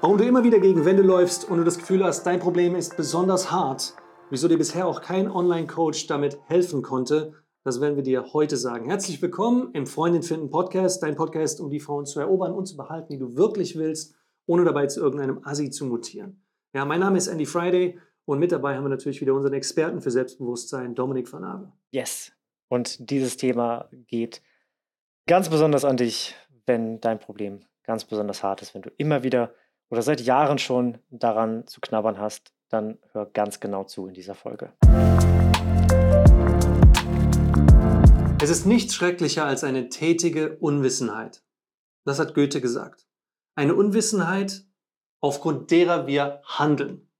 Warum du immer wieder gegen Wände läufst und du das Gefühl hast, dein Problem ist besonders hart, wieso dir bisher auch kein Online-Coach damit helfen konnte, das werden wir dir heute sagen. Herzlich willkommen im Freundin finden Podcast, dein Podcast, um die Frauen zu erobern und zu behalten, die du wirklich willst, ohne dabei zu irgendeinem Assi zu mutieren. Ja, mein Name ist Andy Friday und mit dabei haben wir natürlich wieder unseren Experten für Selbstbewusstsein, Dominik van Abe. Yes. Und dieses Thema geht ganz besonders an dich, wenn dein Problem ganz besonders hart ist, wenn du immer wieder oder seit Jahren schon daran zu knabbern hast, dann hör ganz genau zu in dieser Folge. Es ist nichts schrecklicher als eine tätige Unwissenheit. Das hat Goethe gesagt. Eine Unwissenheit, aufgrund derer wir handeln.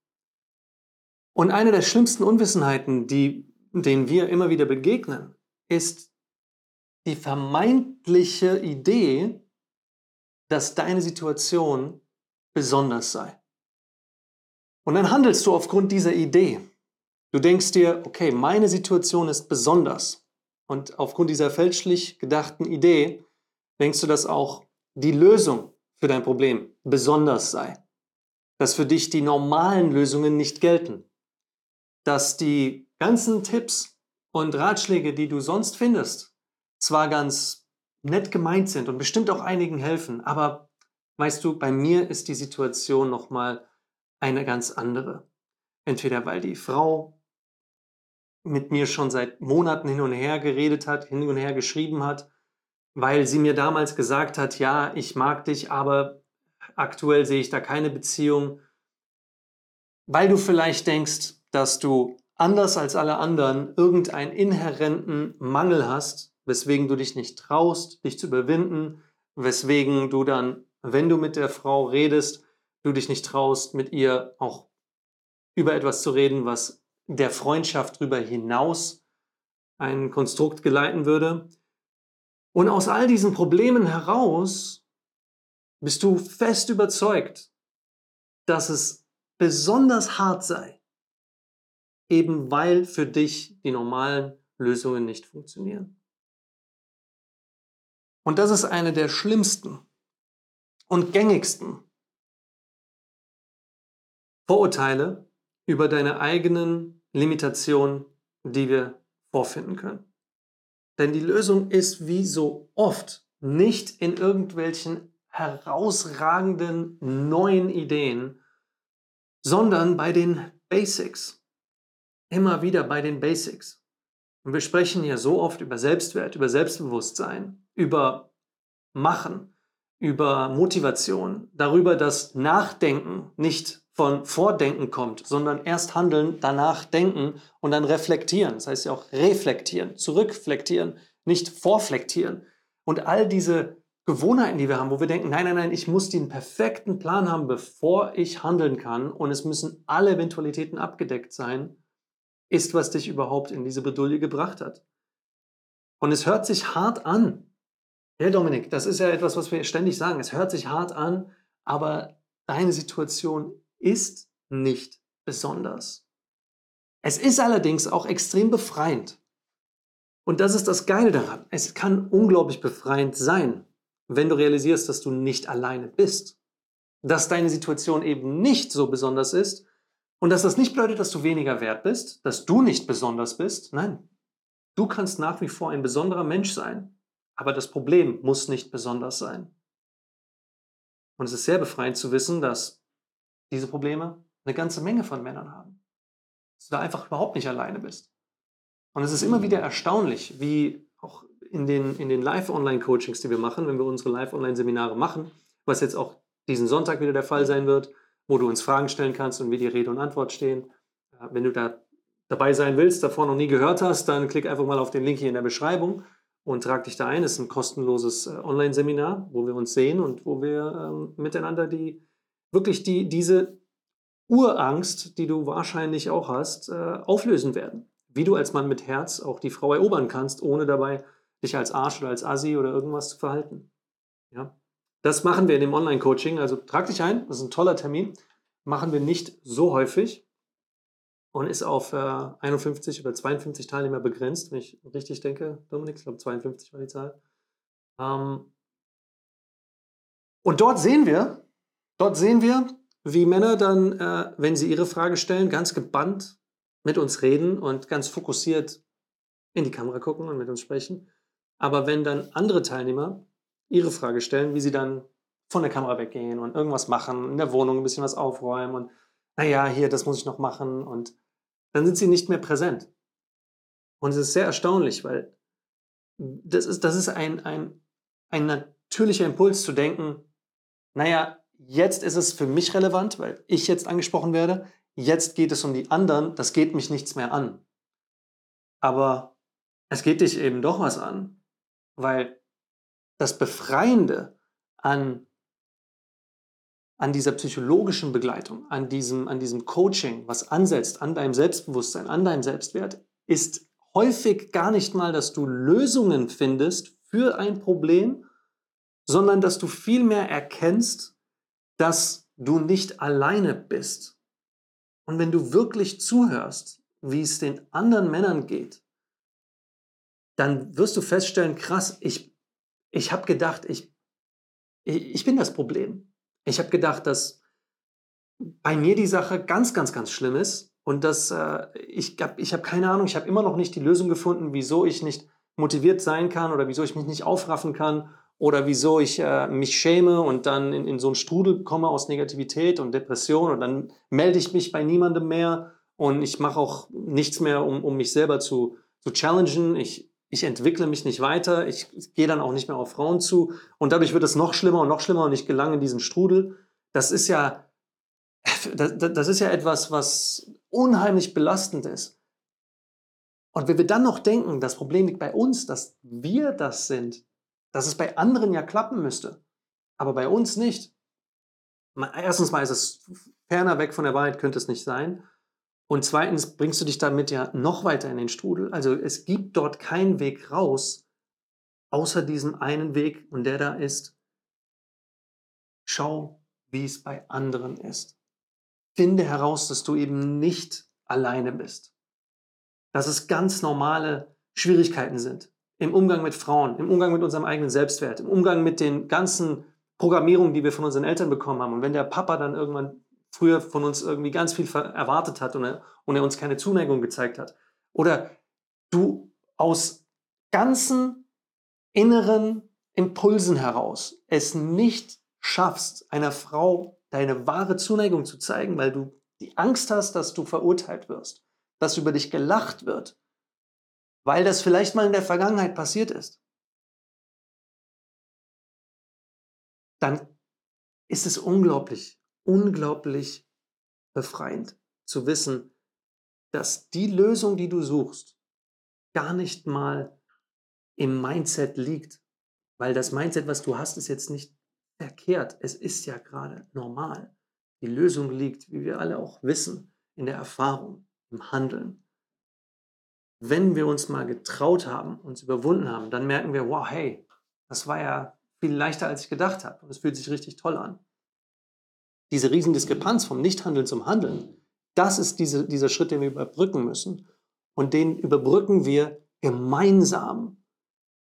Und eine der schlimmsten Unwissenheiten, die, denen wir immer wieder begegnen, ist die vermeintliche Idee, dass deine Situation besonders sei. Und dann handelst du aufgrund dieser Idee. Du denkst dir, okay, meine Situation ist besonders. Und aufgrund dieser fälschlich gedachten Idee denkst du, dass auch die Lösung für dein Problem besonders sei. Dass für dich die normalen Lösungen nicht gelten. Dass die ganzen Tipps und Ratschläge, die du sonst findest, zwar ganz nett gemeint sind und bestimmt auch einigen helfen, aber Weißt du, bei mir ist die Situation nochmal eine ganz andere. Entweder weil die Frau mit mir schon seit Monaten hin und her geredet hat, hin und her geschrieben hat, weil sie mir damals gesagt hat, ja, ich mag dich, aber aktuell sehe ich da keine Beziehung, weil du vielleicht denkst, dass du anders als alle anderen irgendeinen inhärenten Mangel hast, weswegen du dich nicht traust, dich zu überwinden, weswegen du dann wenn du mit der Frau redest, du dich nicht traust, mit ihr auch über etwas zu reden, was der Freundschaft darüber hinaus ein Konstrukt geleiten würde. Und aus all diesen Problemen heraus bist du fest überzeugt, dass es besonders hart sei, eben weil für dich die normalen Lösungen nicht funktionieren. Und das ist eine der schlimmsten und gängigsten Vorurteile über deine eigenen Limitationen, die wir vorfinden können. Denn die Lösung ist wie so oft nicht in irgendwelchen herausragenden neuen Ideen, sondern bei den Basics. Immer wieder bei den Basics. Und wir sprechen hier so oft über Selbstwert, über Selbstbewusstsein, über Machen, über Motivation, darüber, dass Nachdenken nicht von Vordenken kommt, sondern erst handeln, danach denken und dann reflektieren. Das heißt ja auch reflektieren, zurückflektieren, nicht vorflektieren. Und all diese Gewohnheiten, die wir haben, wo wir denken, nein, nein, nein, ich muss den perfekten Plan haben, bevor ich handeln kann und es müssen alle Eventualitäten abgedeckt sein, ist, was dich überhaupt in diese Bedulie gebracht hat. Und es hört sich hart an, ja, Dominik, das ist ja etwas, was wir ständig sagen. Es hört sich hart an, aber deine Situation ist nicht besonders. Es ist allerdings auch extrem befreiend. Und das ist das Geile daran. Es kann unglaublich befreiend sein, wenn du realisierst, dass du nicht alleine bist. Dass deine Situation eben nicht so besonders ist und dass das nicht bedeutet, dass du weniger wert bist, dass du nicht besonders bist. Nein, du kannst nach wie vor ein besonderer Mensch sein. Aber das Problem muss nicht besonders sein. Und es ist sehr befreiend zu wissen, dass diese Probleme eine ganze Menge von Männern haben. Dass du da einfach überhaupt nicht alleine bist. Und es ist immer wieder erstaunlich, wie auch in den, in den Live-Online-Coachings, die wir machen, wenn wir unsere Live-Online-Seminare machen, was jetzt auch diesen Sonntag wieder der Fall sein wird, wo du uns Fragen stellen kannst und wir dir Rede und Antwort stehen. Wenn du da dabei sein willst, davor noch nie gehört hast, dann klick einfach mal auf den Link hier in der Beschreibung und trag dich da ein. Es ist ein kostenloses äh, Online-Seminar, wo wir uns sehen und wo wir ähm, miteinander die wirklich die, diese Urangst, die du wahrscheinlich auch hast, äh, auflösen werden. Wie du als Mann mit Herz auch die Frau erobern kannst, ohne dabei dich als Arsch oder als Assi oder irgendwas zu verhalten. Ja? Das machen wir in dem Online-Coaching. Also trag dich ein, das ist ein toller Termin. Machen wir nicht so häufig und ist auf äh, 51 oder 52 Teilnehmer begrenzt, wenn ich richtig denke, Dominik. Ich glaube, 52 war die Zahl. Ähm, und dort sehen wir, dort sehen wir, wie Männer dann, äh, wenn sie ihre Frage stellen, ganz gebannt mit uns reden und ganz fokussiert in die Kamera gucken und mit uns sprechen. Aber wenn dann andere Teilnehmer ihre Frage stellen, wie sie dann von der Kamera weggehen und irgendwas machen, in der Wohnung ein bisschen was aufräumen und naja, hier, das muss ich noch machen und dann sind sie nicht mehr präsent. Und es ist sehr erstaunlich, weil das ist, das ist ein, ein, ein natürlicher Impuls zu denken, naja, jetzt ist es für mich relevant, weil ich jetzt angesprochen werde, jetzt geht es um die anderen, das geht mich nichts mehr an. Aber es geht dich eben doch was an, weil das Befreiende an, an dieser psychologischen Begleitung, an diesem, an diesem Coaching, was ansetzt an deinem Selbstbewusstsein, an deinem Selbstwert, ist häufig gar nicht mal, dass du Lösungen findest für ein Problem, sondern dass du vielmehr erkennst, dass du nicht alleine bist. Und wenn du wirklich zuhörst, wie es den anderen Männern geht, dann wirst du feststellen, krass, ich, ich habe gedacht, ich, ich, ich bin das Problem. Ich habe gedacht, dass bei mir die Sache ganz, ganz, ganz schlimm ist und dass äh, ich habe ich hab keine Ahnung, ich habe immer noch nicht die Lösung gefunden, wieso ich nicht motiviert sein kann oder wieso ich mich nicht aufraffen kann oder wieso ich äh, mich schäme und dann in, in so einen Strudel komme aus Negativität und Depression und dann melde ich mich bei niemandem mehr und ich mache auch nichts mehr, um, um mich selber zu, zu challengen. Ich, ich entwickle mich nicht weiter, ich, gehe dann auch nicht mehr auf Frauen zu und dadurch wird es noch schlimmer und noch schlimmer und ich gelange in diesen Strudel. Das ist ja, das, das ist ja etwas, was unheimlich belastend ist. Und wenn wir dann noch denken, das Problem liegt bei uns, dass wir das sind, dass es bei anderen ja klappen müsste, aber bei uns nicht. Erstens mal ist es ferner weg von der Wahrheit, könnte es nicht sein. Und zweitens bringst du dich damit ja noch weiter in den Strudel. Also es gibt dort keinen Weg raus, außer diesem einen Weg und der da ist, schau, wie es bei anderen ist. Finde heraus, dass du eben nicht alleine bist. Dass es ganz normale Schwierigkeiten sind im Umgang mit Frauen, im Umgang mit unserem eigenen Selbstwert, im Umgang mit den ganzen Programmierungen, die wir von unseren Eltern bekommen haben. Und wenn der Papa dann irgendwann früher von uns irgendwie ganz viel erwartet hat und er, und er uns keine Zuneigung gezeigt hat, oder du aus ganzen inneren Impulsen heraus es nicht schaffst, einer Frau deine wahre Zuneigung zu zeigen, weil du die Angst hast, dass du verurteilt wirst, dass über dich gelacht wird, weil das vielleicht mal in der Vergangenheit passiert ist, dann ist es unglaublich, unglaublich befreiend zu wissen, dass die Lösung, die du suchst, gar nicht mal im Mindset liegt. Weil das Mindset, was du hast, ist jetzt nicht verkehrt. Es ist ja gerade normal. Die Lösung liegt, wie wir alle auch wissen, in der Erfahrung, im Handeln wenn wir uns mal getraut haben, uns überwunden haben, dann merken wir, wow, hey, das war ja viel leichter, als ich gedacht habe. Und es fühlt sich richtig toll an. Diese Riesendiskrepanz vom Nichthandeln zum Handeln, das ist diese, dieser Schritt, den wir überbrücken müssen. Und den überbrücken wir gemeinsam,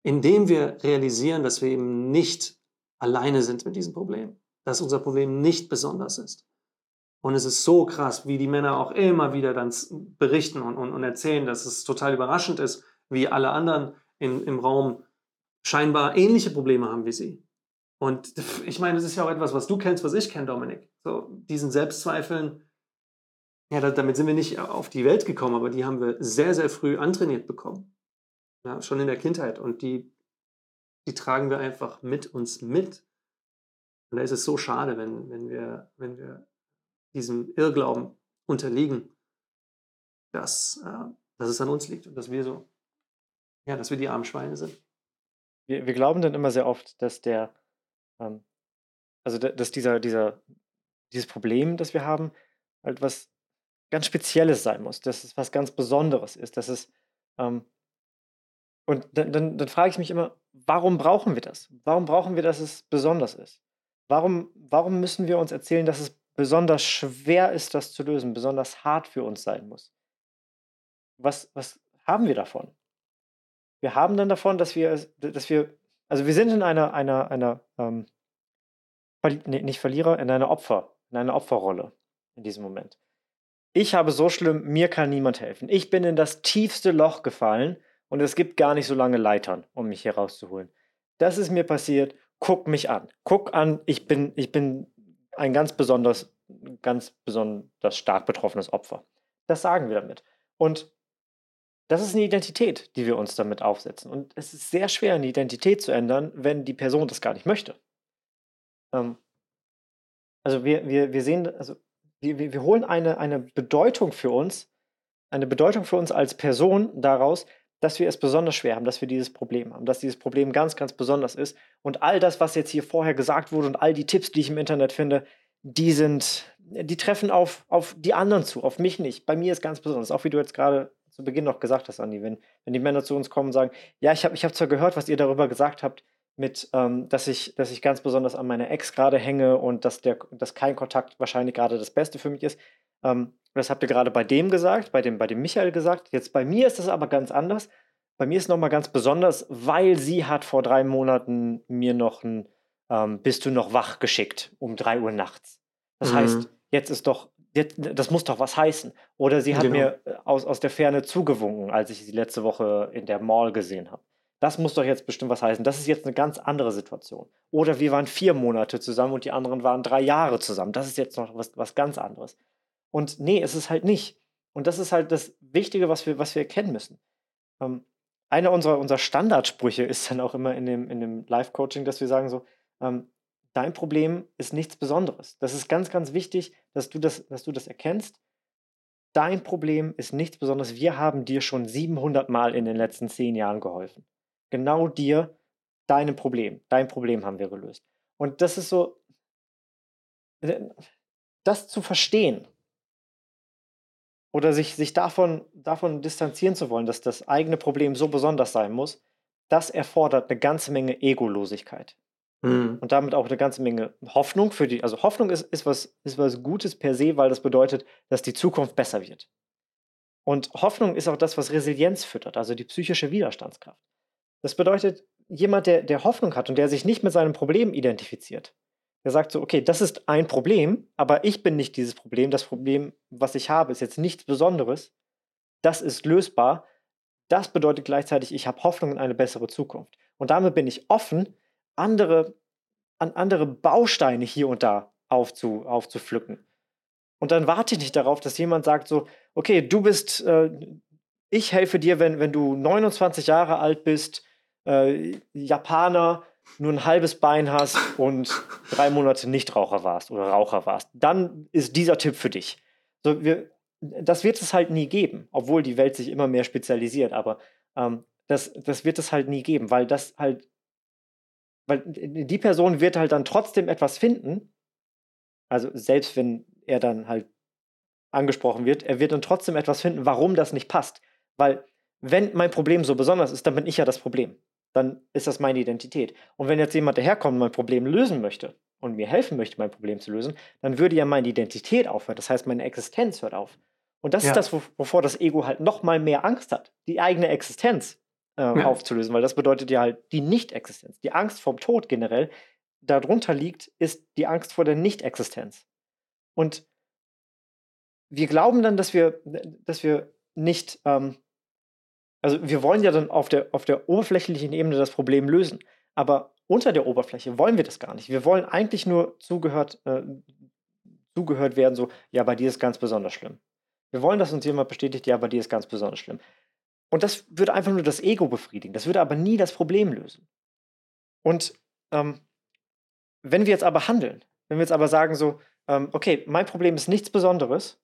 indem wir realisieren, dass wir eben nicht alleine sind mit diesem Problem, dass unser Problem nicht besonders ist. Und es ist so krass, wie die Männer auch immer wieder dann berichten und, und, und erzählen, dass es total überraschend ist, wie alle anderen in, im Raum scheinbar ähnliche Probleme haben wie sie. Und ich meine, das ist ja auch etwas, was du kennst, was ich kenne, Dominik. So, diesen Selbstzweifeln, ja, damit sind wir nicht auf die Welt gekommen, aber die haben wir sehr, sehr früh antrainiert bekommen. Ja, schon in der Kindheit. Und die, die tragen wir einfach mit uns mit. Und da ist es so schade, wenn, wenn, wir, wenn wir diesem Irrglauben unterliegen, dass, äh, dass es an uns liegt und dass wir so, ja, dass wir die armen Schweine sind. Wir, wir glauben dann immer sehr oft, dass der, also dass dieser, dieser, dieses Problem, das wir haben, halt was ganz Spezielles sein muss, dass es was ganz Besonderes ist, dass es ähm, und dann, dann, dann frage ich mich immer, warum brauchen wir das? Warum brauchen wir, dass es besonders ist? Warum, warum müssen wir uns erzählen, dass es besonders schwer ist, das zu lösen, besonders hart für uns sein muss. Was, was haben wir davon? Wir haben dann davon, dass wir, dass wir, also wir sind in einer, einer, einer ähm, nee, nicht Verlierer, in eine Opfer, in eine Opferrolle in diesem Moment. Ich habe so schlimm, mir kann niemand helfen. Ich bin in das tiefste Loch gefallen und es gibt gar nicht so lange Leitern, um mich hier rauszuholen. Das ist mir passiert. Guck mich an. Guck an, ich bin, ich bin ein ganz besonders, ganz besonders stark betroffenes Opfer. Das sagen wir damit. Und das ist eine Identität, die wir uns damit aufsetzen. Und es ist sehr schwer, eine Identität zu ändern, wenn die Person das gar nicht möchte. Ähm, also wir, wir, wir sehen, also wir, wir holen eine, eine Bedeutung für uns, eine Bedeutung für uns als Person daraus, dass wir es besonders schwer haben, dass wir dieses Problem haben, dass dieses Problem ganz, ganz besonders ist. Und all das, was jetzt hier vorher gesagt wurde und all die Tipps, die ich im Internet finde, die sind, die treffen auf, auf die anderen zu, auf mich nicht. Bei mir ist ganz besonders, auch wie du jetzt gerade zu Beginn noch gesagt hast, Andi, wenn, wenn die Männer zu uns kommen und sagen, ja, ich habe ich hab zwar gehört, was ihr darüber gesagt habt, mit, ähm, dass, ich, dass ich ganz besonders an meiner Ex gerade hänge und dass, der, dass kein Kontakt wahrscheinlich gerade das Beste für mich ist. Ähm, das habt ihr gerade bei dem gesagt, bei dem, bei dem Michael gesagt. Jetzt bei mir ist das aber ganz anders. Bei mir ist nochmal ganz besonders, weil sie hat vor drei Monaten mir noch ein ähm, Bist du noch wach geschickt um drei Uhr nachts. Das mhm. heißt, jetzt ist doch, das muss doch was heißen. Oder sie hat genau. mir äh, aus, aus der Ferne zugewunken, als ich sie letzte Woche in der Mall gesehen habe. Das muss doch jetzt bestimmt was heißen. Das ist jetzt eine ganz andere Situation. Oder wir waren vier Monate zusammen und die anderen waren drei Jahre zusammen. Das ist jetzt noch was, was ganz anderes. Und nee, es ist halt nicht. Und das ist halt das Wichtige, was wir, was wir erkennen müssen. Ähm, einer unserer, unserer Standardsprüche ist dann auch immer in dem, in dem Live-Coaching, dass wir sagen so, ähm, dein Problem ist nichts Besonderes. Das ist ganz, ganz wichtig, dass du das, dass du das erkennst. Dein Problem ist nichts Besonderes. Wir haben dir schon 700 Mal in den letzten zehn Jahren geholfen. Genau dir, deinem Problem. Dein Problem haben wir gelöst. Und das ist so, äh, das zu verstehen, oder sich, sich davon, davon distanzieren zu wollen, dass das eigene Problem so besonders sein muss, das erfordert eine ganze Menge Egolosigkeit. Mhm. Und damit auch eine ganze Menge Hoffnung für die. Also Hoffnung ist, ist, was, ist was Gutes per se, weil das bedeutet, dass die Zukunft besser wird. Und Hoffnung ist auch das, was Resilienz füttert, also die psychische Widerstandskraft. Das bedeutet, jemand, der, der Hoffnung hat und der sich nicht mit seinem Problem identifiziert, der sagt so, okay, das ist ein Problem, aber ich bin nicht dieses Problem. Das Problem, was ich habe, ist jetzt nichts Besonderes. Das ist lösbar. Das bedeutet gleichzeitig, ich habe Hoffnung in eine bessere Zukunft. Und damit bin ich offen, andere, an andere Bausteine hier und da aufzu, aufzupflücken. Und dann warte ich nicht darauf, dass jemand sagt so, okay, du bist, äh, ich helfe dir, wenn, wenn du 29 Jahre alt bist, äh, Japaner, nur ein halbes Bein hast und drei Monate Nichtraucher warst oder Raucher warst, dann ist dieser Tipp für dich. So, wir, das wird es halt nie geben, obwohl die Welt sich immer mehr spezialisiert, aber ähm, das, das wird es halt nie geben, weil das halt, weil die Person wird halt dann trotzdem etwas finden, also selbst wenn er dann halt angesprochen wird, er wird dann trotzdem etwas finden, warum das nicht passt. Weil wenn mein Problem so besonders ist, dann bin ich ja das Problem dann ist das meine Identität. Und wenn jetzt jemand daherkommt und mein Problem lösen möchte und mir helfen möchte, mein Problem zu lösen, dann würde ja meine Identität aufhören. Das heißt, meine Existenz hört auf. Und das ja. ist das, wovor das Ego halt noch mal mehr Angst hat, die eigene Existenz äh, ja. aufzulösen, weil das bedeutet ja halt die Nicht-Existenz. Die Angst vom Tod generell, darunter liegt, ist die Angst vor der Nicht-Existenz. Und wir glauben dann, dass wir, dass wir nicht ähm, also wir wollen ja dann auf der, auf der oberflächlichen Ebene das Problem lösen. Aber unter der Oberfläche wollen wir das gar nicht. Wir wollen eigentlich nur zugehört, äh, zugehört werden, so, ja, bei dir ist ganz besonders schlimm. Wir wollen, dass uns jemand bestätigt, ja, bei dir ist ganz besonders schlimm. Und das würde einfach nur das Ego befriedigen. Das würde aber nie das Problem lösen. Und ähm, wenn wir jetzt aber handeln, wenn wir jetzt aber sagen so, ähm, okay, mein Problem ist nichts Besonderes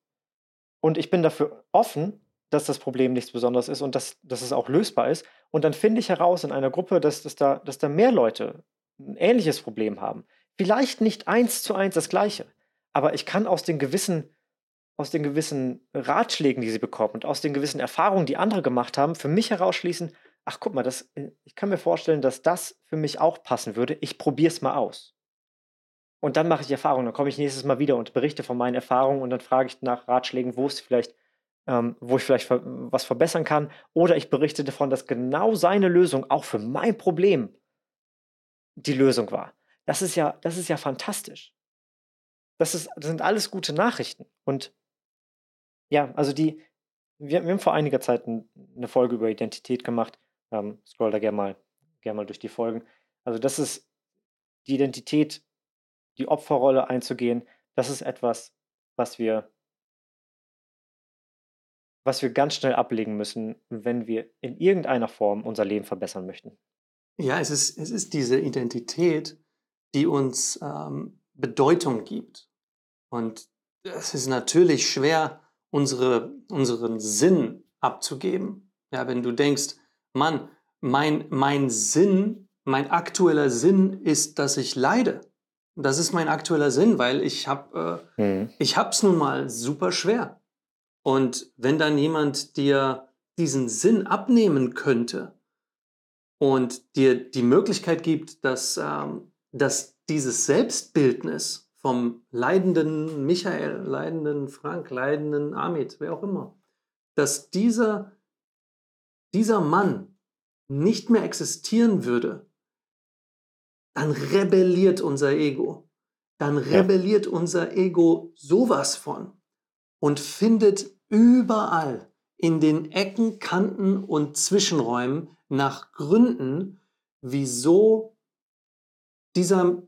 und ich bin dafür offen, dass das Problem nichts Besonderes ist und dass, dass es auch lösbar ist. Und dann finde ich heraus in einer Gruppe, dass, dass, da, dass da mehr Leute ein ähnliches Problem haben. Vielleicht nicht eins zu eins das gleiche, aber ich kann aus den gewissen, aus den gewissen Ratschlägen, die sie bekommen und aus den gewissen Erfahrungen, die andere gemacht haben, für mich herausschließen, ach guck mal, das, ich kann mir vorstellen, dass das für mich auch passen würde. Ich probiere es mal aus. Und dann mache ich Erfahrungen. Dann komme ich nächstes Mal wieder und berichte von meinen Erfahrungen und dann frage ich nach Ratschlägen, wo es vielleicht ähm, wo ich vielleicht was verbessern kann. Oder ich berichte davon, dass genau seine Lösung auch für mein Problem die Lösung war. Das ist ja, das ist ja fantastisch. Das, ist, das sind alles gute Nachrichten. Und ja, also die, wir, wir haben vor einiger Zeit eine Folge über Identität gemacht. Ähm, scroll da gerne mal, gern mal durch die Folgen. Also das ist die Identität, die Opferrolle einzugehen, das ist etwas, was wir was wir ganz schnell ablegen müssen, wenn wir in irgendeiner Form unser Leben verbessern möchten. Ja, es ist, es ist diese Identität, die uns ähm, Bedeutung gibt. Und es ist natürlich schwer, unsere, unseren Sinn abzugeben. Ja, wenn du denkst, Mann, mein, mein Sinn, mein aktueller Sinn ist, dass ich leide. Das ist mein aktueller Sinn, weil ich habe äh, mhm. ich hab's nun mal super schwer. Und wenn dann jemand dir diesen Sinn abnehmen könnte und dir die Möglichkeit gibt, dass, ähm, dass dieses Selbstbildnis vom leidenden Michael, leidenden Frank, leidenden Amit, wer auch immer, dass dieser, dieser Mann nicht mehr existieren würde, dann rebelliert unser Ego. Dann rebelliert ja. unser Ego sowas von und findet überall in den Ecken, Kanten und Zwischenräumen nach Gründen, wieso dieser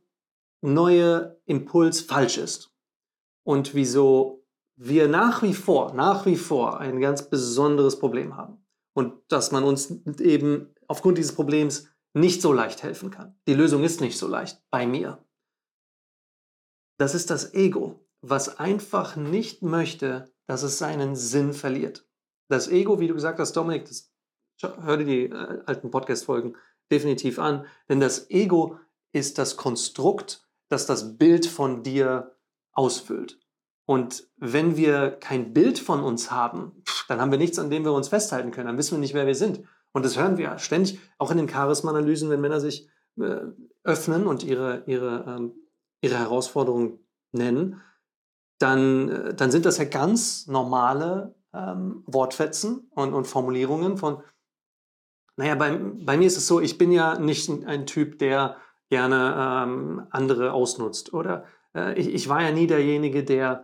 neue Impuls falsch ist und wieso wir nach wie vor, nach wie vor ein ganz besonderes Problem haben und dass man uns eben aufgrund dieses Problems nicht so leicht helfen kann. Die Lösung ist nicht so leicht bei mir. Das ist das Ego was einfach nicht möchte, dass es seinen Sinn verliert. Das Ego, wie du gesagt hast, Dominik, das, hör dir die äh, alten Podcast-Folgen definitiv an, denn das Ego ist das Konstrukt, das das Bild von dir ausfüllt. Und wenn wir kein Bild von uns haben, dann haben wir nichts, an dem wir uns festhalten können. Dann wissen wir nicht, wer wir sind. Und das hören wir ständig, auch in den Charisma-Analysen, wenn Männer sich äh, öffnen und ihre, ihre, ähm, ihre Herausforderungen nennen, dann, äh, dann sind das ja ganz normale ähm, Wortfetzen und, und Formulierungen von, naja, bei, bei mir ist es so, ich bin ja nicht ein Typ, der gerne ähm, andere ausnutzt. Oder äh, ich, ich war ja nie derjenige, der,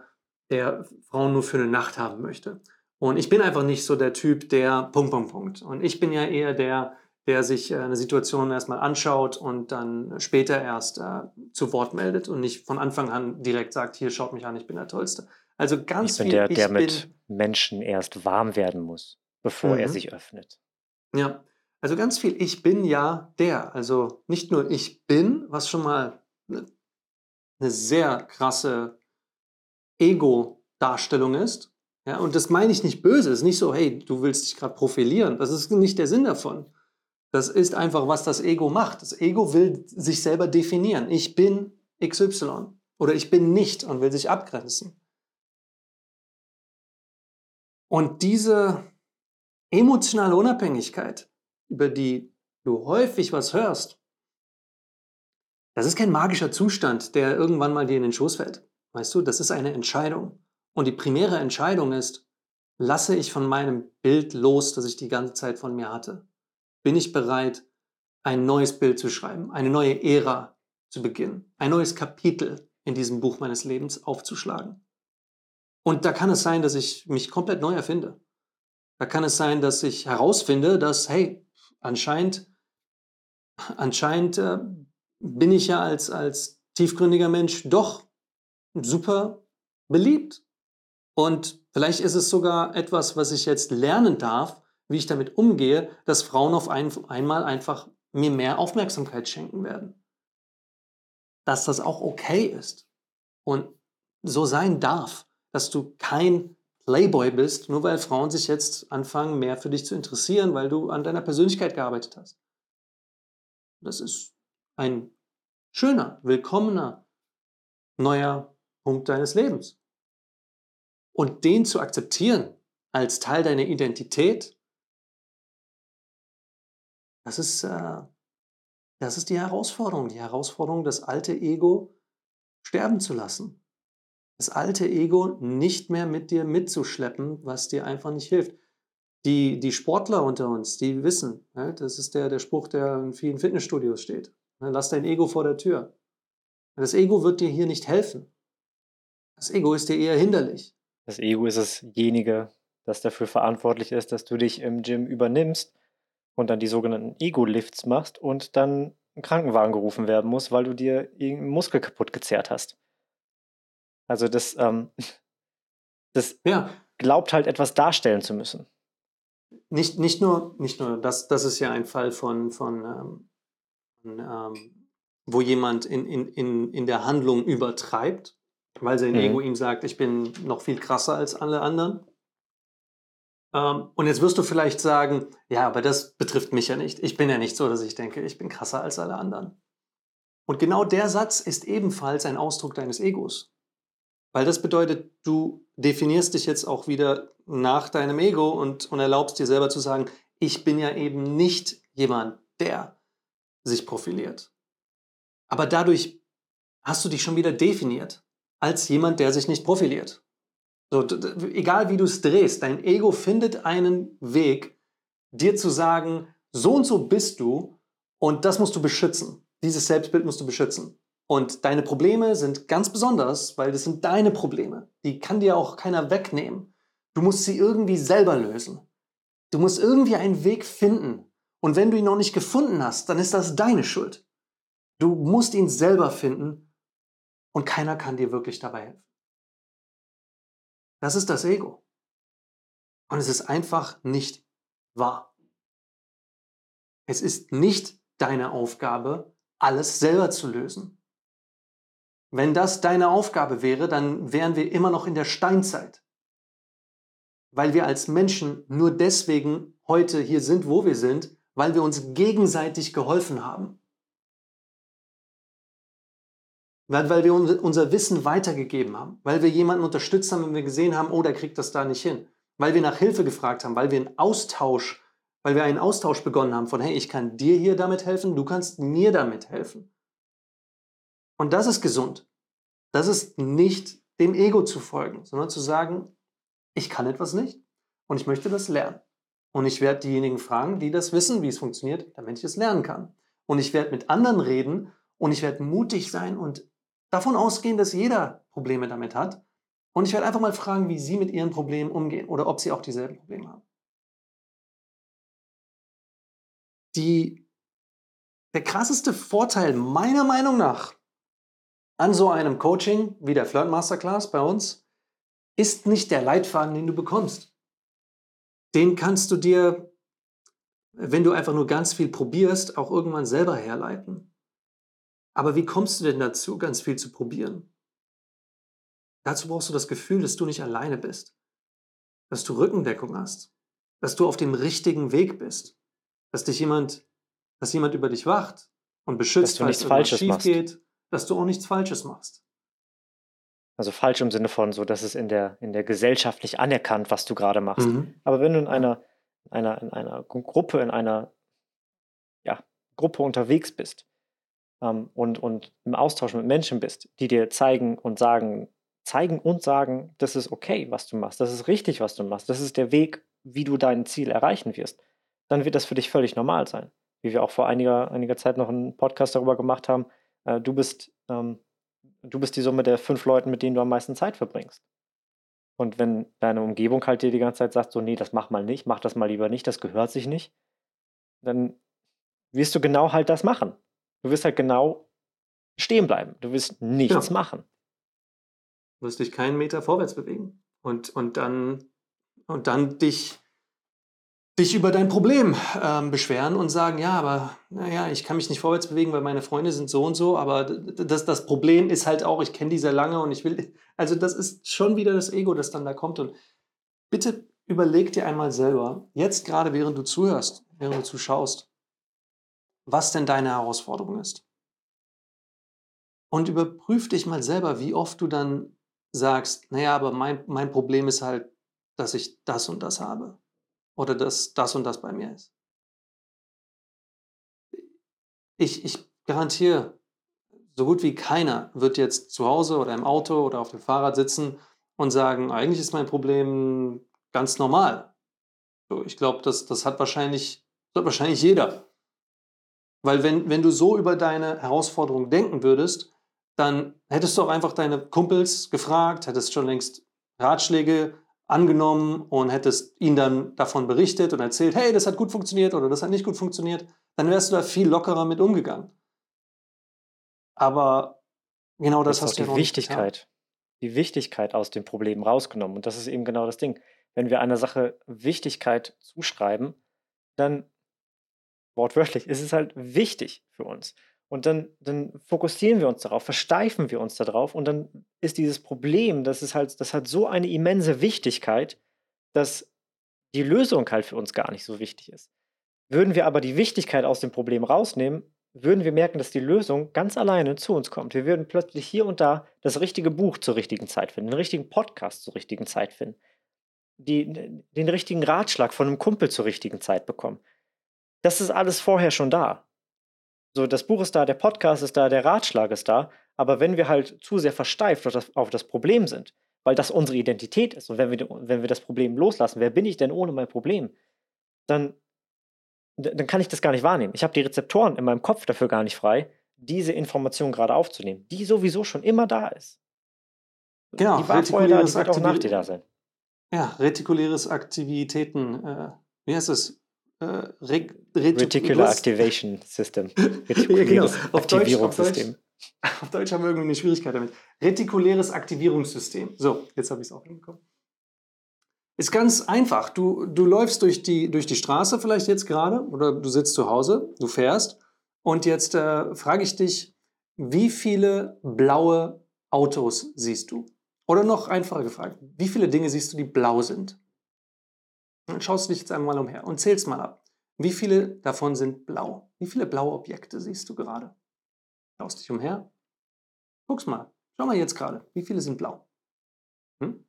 der Frauen nur für eine Nacht haben möchte. Und ich bin einfach nicht so der Typ, der Punkt, Punkt, Punkt. Und ich bin ja eher der, der sich äh, eine Situation erstmal anschaut und dann später erst äh, zu Wort meldet und nicht von Anfang an direkt sagt, hier schaut mich an, ich bin der Tollste. Also ganz ich bin viel, der, der mit Menschen erst warm werden muss, bevor mhm. er sich öffnet. Ja, also ganz viel, ich bin ja der. Also nicht nur ich bin, was schon mal eine, eine sehr krasse Ego-Darstellung ist. Ja, und das meine ich nicht böse. Es ist nicht so, hey, du willst dich gerade profilieren. Das ist nicht der Sinn davon. Das ist einfach, was das Ego macht. Das Ego will sich selber definieren. Ich bin XY oder ich bin nicht und will sich abgrenzen. Und diese emotionale Unabhängigkeit, über die du häufig was hörst, das ist kein magischer Zustand, der irgendwann mal dir in den Schoß fällt. Weißt du, das ist eine Entscheidung. Und die primäre Entscheidung ist, lasse ich von meinem Bild los, das ich die ganze Zeit von mir hatte bin ich bereit, ein neues Bild zu schreiben, eine neue Ära zu beginnen, ein neues Kapitel in diesem Buch meines Lebens aufzuschlagen. Und da kann es sein, dass ich mich komplett neu erfinde. Da kann es sein, dass ich herausfinde, dass, hey, anscheinend, anscheinend äh, bin ich ja als, als tiefgründiger Mensch doch super beliebt. Und vielleicht ist es sogar etwas, was ich jetzt lernen darf, wie ich damit umgehe, dass Frauen auf ein, einmal einfach mir mehr Aufmerksamkeit schenken werden. Dass das auch okay ist und so sein darf, dass du kein Playboy bist, nur weil Frauen sich jetzt anfangen, mehr für dich zu interessieren, weil du an deiner Persönlichkeit gearbeitet hast. Das ist ein schöner, willkommener, neuer Punkt deines Lebens. Und den zu akzeptieren als Teil deiner Identität das ist, äh, das ist die Herausforderung. Die Herausforderung, das alte Ego sterben zu lassen. Das alte Ego nicht mehr mit dir mitzuschleppen, was dir einfach nicht hilft. Die, die Sportler unter uns, die wissen, ne, das ist der, der Spruch, der in vielen Fitnessstudios steht. Ne, lass dein Ego vor der Tür. Das Ego wird dir hier nicht helfen. Das Ego ist dir eher hinderlich. Das Ego ist dasjenige, das dafür verantwortlich ist, dass du dich im Gym übernimmst und dann die sogenannten Ego-Lifts machst und dann ein Krankenwagen gerufen werden muss, weil du dir irgendeinen Muskel kaputt gezerrt hast. Also das, ähm, das ja. glaubt halt etwas darstellen zu müssen. Nicht, nicht nur, nicht nur das, das ist ja ein Fall von, von, ähm, ähm, wo jemand in, in, in, in der Handlung übertreibt, weil sein mhm. Ego ihm sagt, ich bin noch viel krasser als alle anderen. Ähm, und jetzt wirst du vielleicht sagen, ja, aber das betrifft mich ja nicht. Ich bin ja nicht so, dass ich denke, ich bin krasser als alle anderen. Und genau der Satz ist ebenfalls ein Ausdruck deines Egos. Weil das bedeutet, du definierst dich jetzt auch wieder nach deinem Ego und, und erlaubst dir selber zu sagen, ich bin ja eben nicht jemand, der sich profiliert. Aber dadurch hast du dich schon wieder definiert als jemand, der sich nicht profiliert. So, egal wie du es drehst, dein Ego findet einen Weg, dir zu sagen, so und so bist du und das musst du beschützen. Dieses Selbstbild musst du beschützen. Und deine Probleme sind ganz besonders, weil das sind deine Probleme. Die kann dir auch keiner wegnehmen. Du musst sie irgendwie selber lösen. Du musst irgendwie einen Weg finden. Und wenn du ihn noch nicht gefunden hast, dann ist das deine Schuld. Du musst ihn selber finden und keiner kann dir wirklich dabei helfen. Das ist das Ego. Und es ist einfach nicht wahr. Es ist nicht deine Aufgabe, alles selber zu lösen. Wenn das deine Aufgabe wäre, dann wären wir immer noch in der Steinzeit. Weil wir als Menschen nur deswegen heute hier sind, wo wir sind, weil wir uns gegenseitig geholfen haben. Weil, wir unser Wissen weitergegeben haben, weil wir jemanden unterstützt haben, wenn wir gesehen haben, oh, der kriegt das da nicht hin. Weil wir nach Hilfe gefragt haben, weil wir einen Austausch, weil wir einen Austausch begonnen haben von, hey, ich kann dir hier damit helfen, du kannst mir damit helfen. Und das ist gesund. Das ist nicht dem Ego zu folgen, sondern zu sagen, ich kann etwas nicht und ich möchte das lernen. Und ich werde diejenigen fragen, die das wissen, wie es funktioniert, damit ich es lernen kann. Und ich werde mit anderen reden und ich werde mutig sein und davon ausgehen, dass jeder Probleme damit hat. Und ich werde einfach mal fragen, wie Sie mit Ihren Problemen umgehen oder ob Sie auch dieselben Probleme haben. Die, der krasseste Vorteil meiner Meinung nach an so einem Coaching wie der Flirt Masterclass bei uns ist nicht der Leitfaden, den du bekommst. Den kannst du dir, wenn du einfach nur ganz viel probierst, auch irgendwann selber herleiten. Aber wie kommst du denn dazu, ganz viel zu probieren? Dazu brauchst du das Gefühl, dass du nicht alleine bist, dass du Rückendeckung hast, dass du auf dem richtigen Weg bist, dass dich jemand, dass jemand über dich wacht und beschützt, dass du nichts Falsches schief machst. geht, dass du auch nichts Falsches machst. Also falsch im Sinne von so, dass es in der, in der Gesellschaft nicht anerkannt, was du gerade machst. Mhm. Aber wenn du in einer, einer, in einer Gruppe, in einer ja, Gruppe unterwegs bist, ähm, und, und im Austausch mit Menschen bist, die dir zeigen und sagen, zeigen und sagen, das ist okay, was du machst, das ist richtig, was du machst, das ist der Weg, wie du dein Ziel erreichen wirst, dann wird das für dich völlig normal sein. Wie wir auch vor einiger, einiger Zeit noch einen Podcast darüber gemacht haben, äh, du, bist, ähm, du bist die Summe der fünf Leuten, mit denen du am meisten Zeit verbringst. Und wenn deine Umgebung halt dir die ganze Zeit sagt, so, nee, das mach mal nicht, mach das mal lieber nicht, das gehört sich nicht, dann wirst du genau halt das machen. Du wirst halt genau stehen bleiben. Du wirst nichts ja. machen. Du wirst dich keinen Meter vorwärts bewegen. Und, und, dann, und dann dich, dich über dein Problem ähm, beschweren und sagen, ja, aber naja, ich kann mich nicht vorwärts bewegen, weil meine Freunde sind so und so, aber das, das Problem ist halt auch, ich kenne die sehr lange und ich will, also das ist schon wieder das Ego, das dann da kommt. Und bitte überleg dir einmal selber, jetzt gerade während du zuhörst, während du zuschaust, was denn deine Herausforderung ist. Und überprüf dich mal selber, wie oft du dann sagst, naja, aber mein, mein Problem ist halt, dass ich das und das habe. Oder dass das und das bei mir ist. Ich, ich garantiere, so gut wie keiner wird jetzt zu Hause oder im Auto oder auf dem Fahrrad sitzen und sagen, eigentlich ist mein Problem ganz normal. So, ich glaube, das, das hat wahrscheinlich, hat wahrscheinlich jeder. Weil wenn, wenn du so über deine Herausforderung denken würdest, dann hättest du auch einfach deine Kumpels gefragt, hättest schon längst Ratschläge angenommen und hättest ihnen dann davon berichtet und erzählt, hey, das hat gut funktioniert oder das hat nicht gut funktioniert, dann wärst du da viel lockerer mit umgegangen. Aber genau das, das hast du die ja Wichtigkeit, die Wichtigkeit aus dem Problem rausgenommen und das ist eben genau das Ding. Wenn wir einer Sache Wichtigkeit zuschreiben, dann wortwörtlich ist es halt wichtig für uns. Und dann, dann fokussieren wir uns darauf, versteifen wir uns darauf und dann ist dieses Problem, das ist halt, das hat so eine immense Wichtigkeit, dass die Lösung halt für uns gar nicht so wichtig ist. Würden wir aber die Wichtigkeit aus dem Problem rausnehmen, würden wir merken, dass die Lösung ganz alleine zu uns kommt. Wir würden plötzlich hier und da das richtige Buch zur richtigen Zeit finden, den richtigen Podcast zur richtigen Zeit finden, die, den richtigen Ratschlag von einem Kumpel zur richtigen Zeit bekommen. Das ist alles vorher schon da. So, das Buch ist da, der Podcast ist da, der Ratschlag ist da, aber wenn wir halt zu sehr versteift auf das, auf das Problem sind, weil das unsere Identität ist und wenn wir, wenn wir das Problem loslassen, wer bin ich denn ohne mein Problem, dann, dann kann ich das gar nicht wahrnehmen. Ich habe die Rezeptoren in meinem Kopf dafür gar nicht frei, diese Information gerade aufzunehmen, die sowieso schon immer da ist. Genau, die war vorher da, die wird auch nach dir da sein. Ja, retikuläres Aktivitäten, äh, wie heißt es? Äh, Re Reticular Activation System. ja, genau. auf Deutsch, auf, Deutsch, auf Deutsch haben wir irgendwie eine Schwierigkeit damit. Retikuläres Aktivierungssystem. So, jetzt habe ich es auch hinbekommen. Ist ganz einfach. Du, du läufst durch die, durch die Straße vielleicht jetzt gerade oder du sitzt zu Hause, du fährst und jetzt äh, frage ich dich, wie viele blaue Autos siehst du? Oder noch einfacher gefragt, wie viele Dinge siehst du, die blau sind? Dann schaust du dich jetzt einmal umher und zählst mal ab. Wie viele davon sind blau? Wie viele blaue Objekte siehst du gerade? Schaust dich umher. Guck's mal. Schau mal jetzt gerade. Wie viele sind blau? Hm?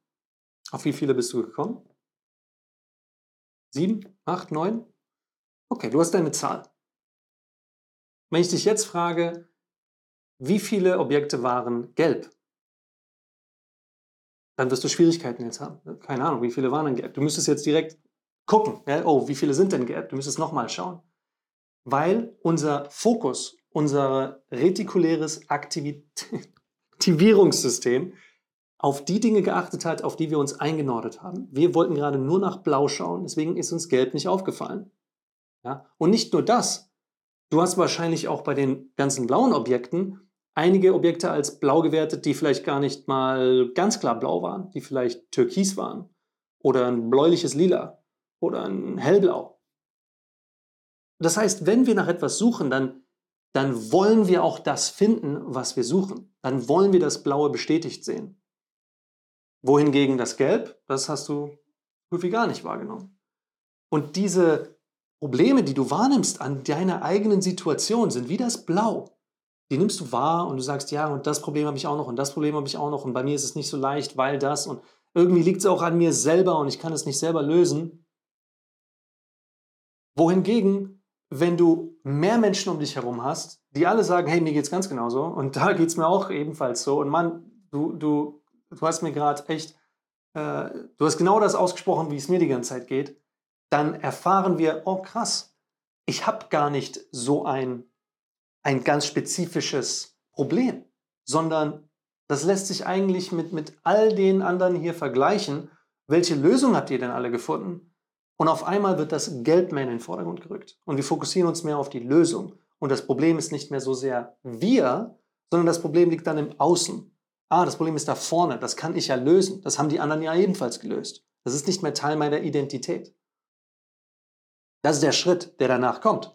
Auf wie viele bist du gekommen? Sieben, acht, neun? Okay, du hast deine Zahl. Wenn ich dich jetzt frage, wie viele Objekte waren gelb? Dann wirst du Schwierigkeiten jetzt haben. Keine Ahnung, wie viele waren denn gelb? Du müsstest jetzt direkt gucken, ja, oh, wie viele sind denn geerbt? Du müsstest nochmal schauen. Weil unser Fokus, unser retikuläres Aktivierungssystem auf die Dinge geachtet hat, auf die wir uns eingenordet haben. Wir wollten gerade nur nach Blau schauen, deswegen ist uns Gelb nicht aufgefallen. Ja? Und nicht nur das. Du hast wahrscheinlich auch bei den ganzen blauen Objekten einige Objekte als blau gewertet, die vielleicht gar nicht mal ganz klar blau waren, die vielleicht türkis waren oder ein bläuliches Lila oder ein hellblau. Das heißt, wenn wir nach etwas suchen, dann, dann wollen wir auch das finden, was wir suchen. Dann wollen wir das Blaue bestätigt sehen. Wohingegen das Gelb, das hast du wie gar nicht wahrgenommen. Und diese Probleme, die du wahrnimmst an deiner eigenen Situation, sind wie das Blau. Die nimmst du wahr und du sagst, ja, und das Problem habe ich auch noch und das Problem habe ich auch noch und bei mir ist es nicht so leicht, weil das und irgendwie liegt es auch an mir selber und ich kann es nicht selber lösen. Wohingegen, wenn du mehr Menschen um dich herum hast, die alle sagen, hey, mir geht's ganz genauso und da geht's mir auch ebenfalls so und Mann, du, du, du hast mir gerade echt, äh, du hast genau das ausgesprochen, wie es mir die ganze Zeit geht, dann erfahren wir, oh krass, ich habe gar nicht so ein, ein ganz spezifisches Problem, sondern das lässt sich eigentlich mit, mit all den anderen hier vergleichen. Welche Lösung habt ihr denn alle gefunden? Und auf einmal wird das Geld mehr in den Vordergrund gerückt. Und wir fokussieren uns mehr auf die Lösung. Und das Problem ist nicht mehr so sehr wir, sondern das Problem liegt dann im Außen. Ah, das Problem ist da vorne. Das kann ich ja lösen. Das haben die anderen ja ebenfalls gelöst. Das ist nicht mehr Teil meiner Identität. Das ist der Schritt, der danach kommt.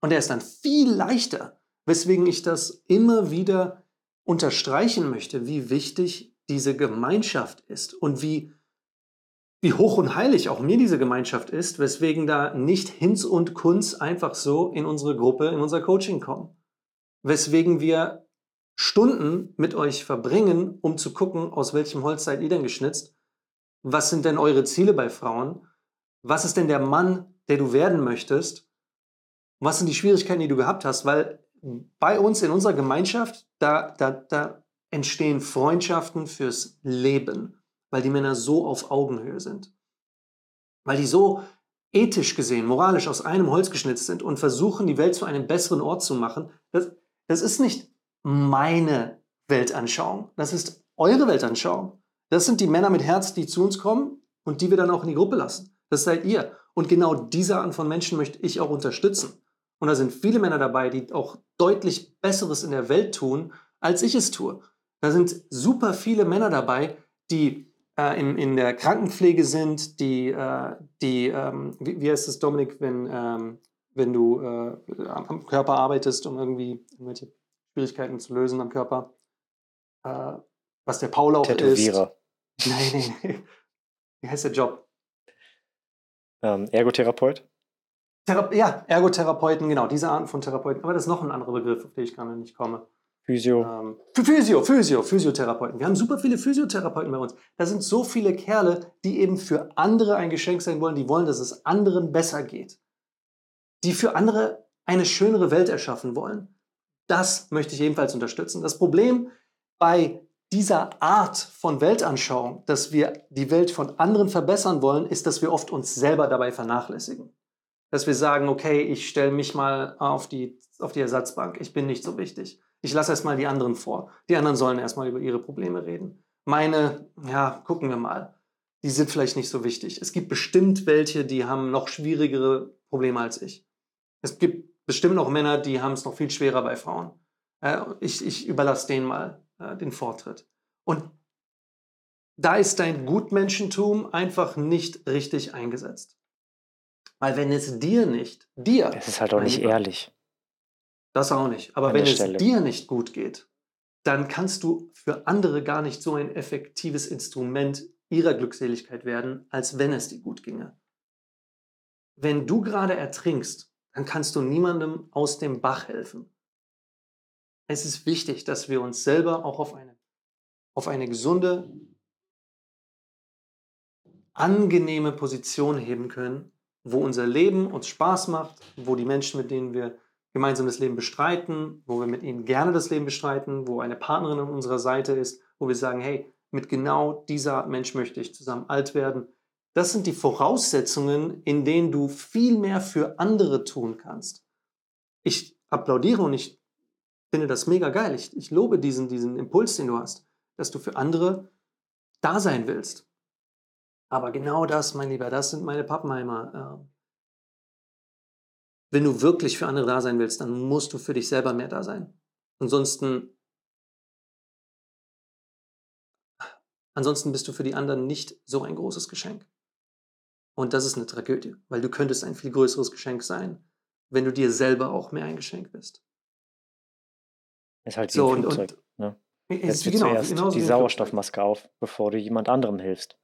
Und der ist dann viel leichter, weswegen ich das immer wieder unterstreichen möchte, wie wichtig diese Gemeinschaft ist und wie wie hoch und heilig auch mir diese Gemeinschaft ist, weswegen da nicht Hinz und Kunz einfach so in unsere Gruppe, in unser Coaching kommen. Weswegen wir Stunden mit euch verbringen, um zu gucken, aus welchem Holz seid ihr denn geschnitzt? Was sind denn eure Ziele bei Frauen? Was ist denn der Mann, der du werden möchtest? Was sind die Schwierigkeiten, die du gehabt hast? Weil bei uns in unserer Gemeinschaft, da, da, da entstehen Freundschaften fürs Leben weil die Männer so auf Augenhöhe sind. Weil die so ethisch gesehen, moralisch aus einem Holz geschnitzt sind und versuchen, die Welt zu einem besseren Ort zu machen. Das, das ist nicht meine Weltanschauung. Das ist eure Weltanschauung. Das sind die Männer mit Herz, die zu uns kommen und die wir dann auch in die Gruppe lassen. Das seid ihr. Und genau diese Art von Menschen möchte ich auch unterstützen. Und da sind viele Männer dabei, die auch deutlich Besseres in der Welt tun, als ich es tue. Da sind super viele Männer dabei, die äh, in, in der Krankenpflege sind, die, äh, die ähm, wie, wie heißt es, Dominik, wenn, ähm, wenn du äh, am Körper arbeitest, um irgendwie irgendwelche Schwierigkeiten zu lösen am Körper? Äh, was der Paul auch Tätowierer. ist. Nein, nein, nein. Wie heißt der Job? Ähm, Ergotherapeut? Thera ja, Ergotherapeuten, genau, diese Arten von Therapeuten. Aber das ist noch ein anderer Begriff, auf den ich gerade nicht komme. Physio. Ähm, Physio, Physio, Physiotherapeuten. Wir haben super viele Physiotherapeuten bei uns. Da sind so viele Kerle, die eben für andere ein Geschenk sein wollen, die wollen, dass es anderen besser geht. Die für andere eine schönere Welt erschaffen wollen. Das möchte ich ebenfalls unterstützen. Das Problem bei dieser Art von Weltanschauung, dass wir die Welt von anderen verbessern wollen, ist, dass wir oft uns selber dabei vernachlässigen. Dass wir sagen, okay, ich stelle mich mal auf die, auf die Ersatzbank, ich bin nicht so wichtig. Ich lasse erstmal die anderen vor. Die anderen sollen erstmal über ihre Probleme reden. Meine, ja, gucken wir mal. Die sind vielleicht nicht so wichtig. Es gibt bestimmt welche, die haben noch schwierigere Probleme als ich. Es gibt bestimmt noch Männer, die haben es noch viel schwerer bei Frauen. Äh, ich, ich überlasse denen mal äh, den Vortritt. Und da ist dein Gutmenschentum einfach nicht richtig eingesetzt. Weil wenn es dir nicht, dir. Das ist halt auch nicht ehrlich. Das auch nicht. Aber wenn es dir nicht gut geht, dann kannst du für andere gar nicht so ein effektives Instrument ihrer Glückseligkeit werden, als wenn es dir gut ginge. Wenn du gerade ertrinkst, dann kannst du niemandem aus dem Bach helfen. Es ist wichtig, dass wir uns selber auch auf eine, auf eine gesunde, angenehme Position heben können, wo unser Leben uns Spaß macht, wo die Menschen, mit denen wir gemeinsam das Leben bestreiten, wo wir mit ihnen gerne das Leben bestreiten, wo eine Partnerin an unserer Seite ist, wo wir sagen, hey, mit genau dieser Art Mensch möchte ich zusammen alt werden. Das sind die Voraussetzungen, in denen du viel mehr für andere tun kannst. Ich applaudiere und ich finde das mega geil. Ich, ich lobe diesen, diesen Impuls, den du hast, dass du für andere da sein willst. Aber genau das, mein Lieber, das sind meine Pappenheimer. Wenn du wirklich für andere da sein willst, dann musst du für dich selber mehr da sein. Ansonsten, ansonsten bist du für die anderen nicht so ein großes Geschenk. Und das ist eine Tragödie, weil du könntest ein viel größeres Geschenk sein, wenn du dir selber auch mehr ein Geschenk bist. Ist halt wie so, ein Flugzeug. Und, und, ne? Setzt dir genau, zuerst die Sauerstoffmaske auf, bevor du jemand anderem hilfst.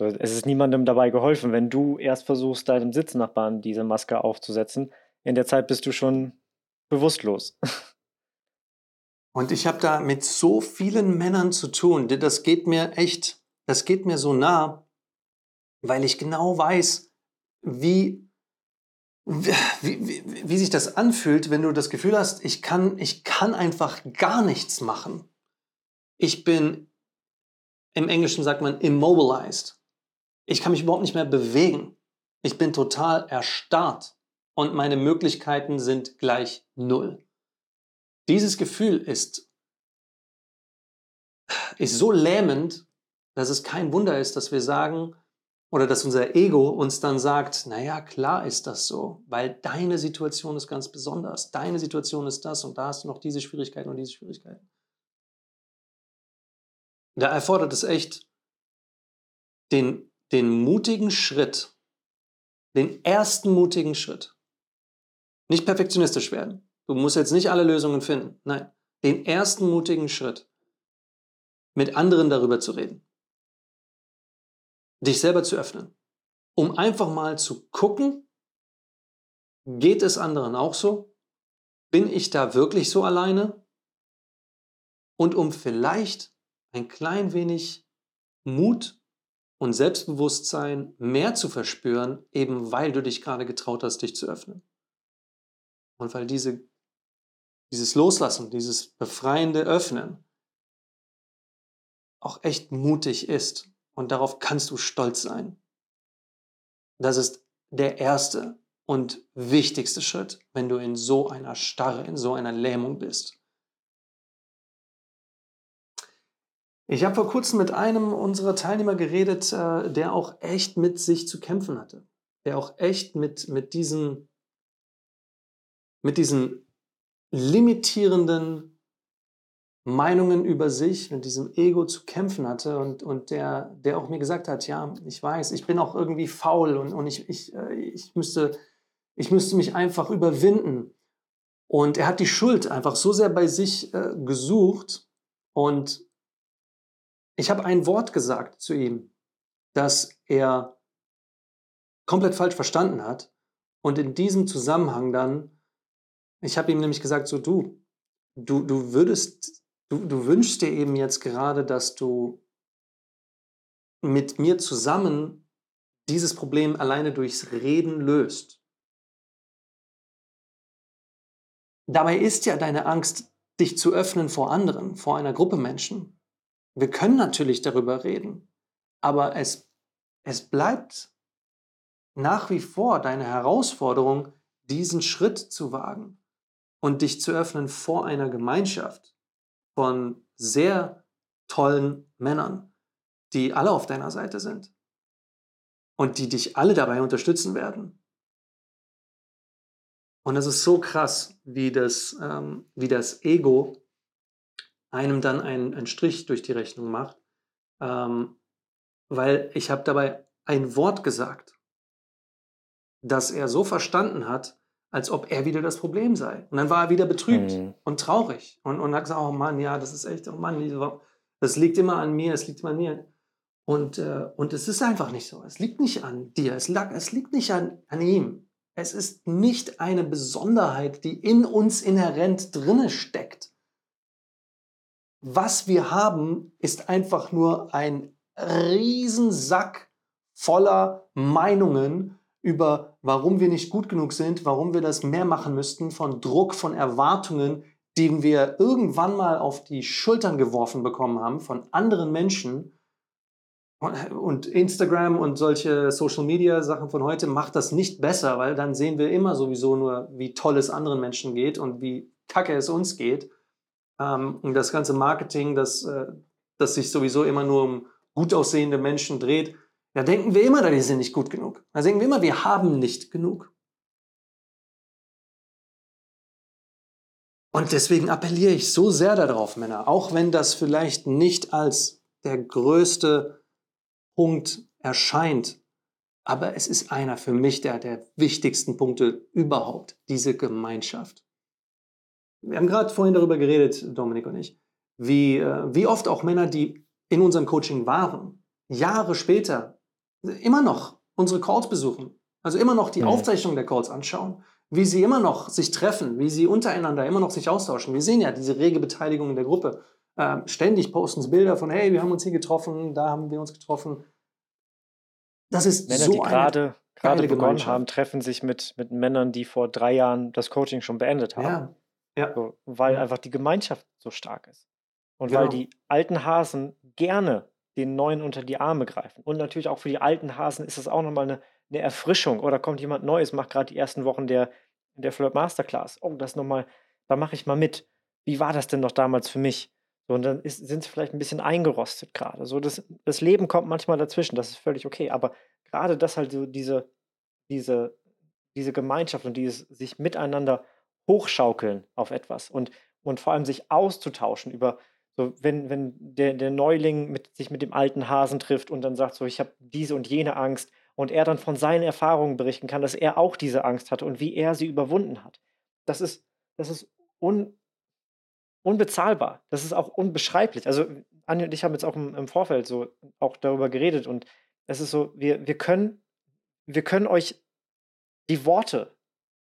Es ist niemandem dabei geholfen, wenn du erst versuchst, deinem Sitznachbarn diese Maske aufzusetzen. In der Zeit bist du schon bewusstlos. Und ich habe da mit so vielen Männern zu tun. Das geht mir echt, das geht mir so nah, weil ich genau weiß, wie, wie, wie, wie sich das anfühlt, wenn du das Gefühl hast, ich kann, ich kann einfach gar nichts machen. Ich bin, im Englischen sagt man immobilized. Ich kann mich überhaupt nicht mehr bewegen. Ich bin total erstarrt und meine Möglichkeiten sind gleich null. Dieses Gefühl ist, ist so lähmend, dass es kein Wunder ist, dass wir sagen, oder dass unser Ego uns dann sagt, naja, klar ist das so, weil deine Situation ist ganz besonders. Deine Situation ist das und da hast du noch diese Schwierigkeiten und diese Schwierigkeiten. Da erfordert es echt den den mutigen Schritt, den ersten mutigen Schritt. Nicht perfektionistisch werden. Du musst jetzt nicht alle Lösungen finden. Nein, den ersten mutigen Schritt, mit anderen darüber zu reden. Dich selber zu öffnen. Um einfach mal zu gucken, geht es anderen auch so? Bin ich da wirklich so alleine? Und um vielleicht ein klein wenig Mut und Selbstbewusstsein mehr zu verspüren, eben weil du dich gerade getraut hast, dich zu öffnen. Und weil diese, dieses Loslassen, dieses befreiende Öffnen auch echt mutig ist. Und darauf kannst du stolz sein. Das ist der erste und wichtigste Schritt, wenn du in so einer Starre, in so einer Lähmung bist. Ich habe vor kurzem mit einem unserer Teilnehmer geredet, äh, der auch echt mit sich zu kämpfen hatte. Der auch echt mit, mit, diesen, mit diesen limitierenden Meinungen über sich, mit diesem Ego zu kämpfen hatte und, und der, der auch mir gesagt hat, ja, ich weiß, ich bin auch irgendwie faul und, und ich, ich, äh, ich, müsste, ich müsste mich einfach überwinden. Und er hat die Schuld einfach so sehr bei sich äh, gesucht und ich habe ein Wort gesagt zu ihm, das er komplett falsch verstanden hat. Und in diesem Zusammenhang dann, ich habe ihm nämlich gesagt, so du, du, du würdest, du, du wünschst dir eben jetzt gerade, dass du mit mir zusammen dieses Problem alleine durchs Reden löst. Dabei ist ja deine Angst, dich zu öffnen vor anderen, vor einer Gruppe Menschen. Wir können natürlich darüber reden, aber es, es bleibt nach wie vor deine Herausforderung, diesen Schritt zu wagen und dich zu öffnen vor einer Gemeinschaft von sehr tollen Männern, die alle auf deiner Seite sind und die dich alle dabei unterstützen werden. Und es ist so krass, wie das, ähm, wie das Ego einem dann einen, einen Strich durch die Rechnung macht, ähm, weil ich habe dabei ein Wort gesagt, das er so verstanden hat, als ob er wieder das Problem sei. Und dann war er wieder betrübt mhm. und traurig und, und hat gesagt, oh Mann, ja, das ist echt, oh Mann, das liegt immer an mir, es liegt immer an mir. Und, äh, und es ist einfach nicht so. Es liegt nicht an dir, es, lag, es liegt nicht an, an ihm. Es ist nicht eine Besonderheit, die in uns inhärent drinne steckt was wir haben, ist einfach nur ein Riesensack voller Meinungen über, warum wir nicht gut genug sind, warum wir das mehr machen müssten, von Druck, von Erwartungen, die wir irgendwann mal auf die Schultern geworfen bekommen haben von anderen Menschen. Und Instagram und solche Social Media Sachen von heute macht das nicht besser, weil dann sehen wir immer sowieso nur, wie toll es anderen Menschen geht und wie kacke es uns geht. Ähm, und das ganze Marketing, das, äh, das sich sowieso immer nur um gut aussehende Menschen dreht, da denken wir immer, wir sind nicht gut genug. Da denken wir immer, wir haben nicht genug. Und deswegen appelliere ich so sehr darauf, Männer, auch wenn das vielleicht nicht als der größte Punkt erscheint, aber es ist einer für mich der, der wichtigsten Punkte überhaupt, diese Gemeinschaft wir haben gerade vorhin darüber geredet, Dominik und ich, wie, äh, wie oft auch Männer, die in unserem Coaching waren, Jahre später immer noch unsere Calls besuchen, also immer noch die ja. Aufzeichnung der Calls anschauen, wie sie immer noch sich treffen, wie sie untereinander immer noch sich austauschen. Wir sehen ja diese rege Beteiligung in der Gruppe. Ähm, ständig posten sie Bilder von, hey, wir haben uns hier getroffen, da haben wir uns getroffen. Das ist Männer, so die gerade gerade begonnen haben, treffen sich mit, mit Männern, die vor drei Jahren das Coaching schon beendet haben. Ja. Ja. So, weil einfach die Gemeinschaft so stark ist. Und genau. weil die alten Hasen gerne den neuen unter die Arme greifen. Und natürlich auch für die alten Hasen ist das auch nochmal eine, eine Erfrischung. Oder kommt jemand Neues, macht gerade die ersten Wochen der, der Flirt Masterclass. Oh, das nochmal, da mache ich mal mit. Wie war das denn noch damals für mich? So, und dann sind sie vielleicht ein bisschen eingerostet gerade. So, das, das Leben kommt manchmal dazwischen, das ist völlig okay. Aber gerade das halt so diese, diese, diese Gemeinschaft und dieses sich miteinander hochschaukeln auf etwas und, und vor allem sich auszutauschen über, so wenn, wenn der, der Neuling mit, sich mit dem alten Hasen trifft und dann sagt so, ich habe diese und jene Angst und er dann von seinen Erfahrungen berichten kann, dass er auch diese Angst hatte und wie er sie überwunden hat. Das ist, das ist un, unbezahlbar. Das ist auch unbeschreiblich. Also Anja und ich haben jetzt auch im, im Vorfeld so auch darüber geredet und es ist so, wir, wir können, wir können euch die Worte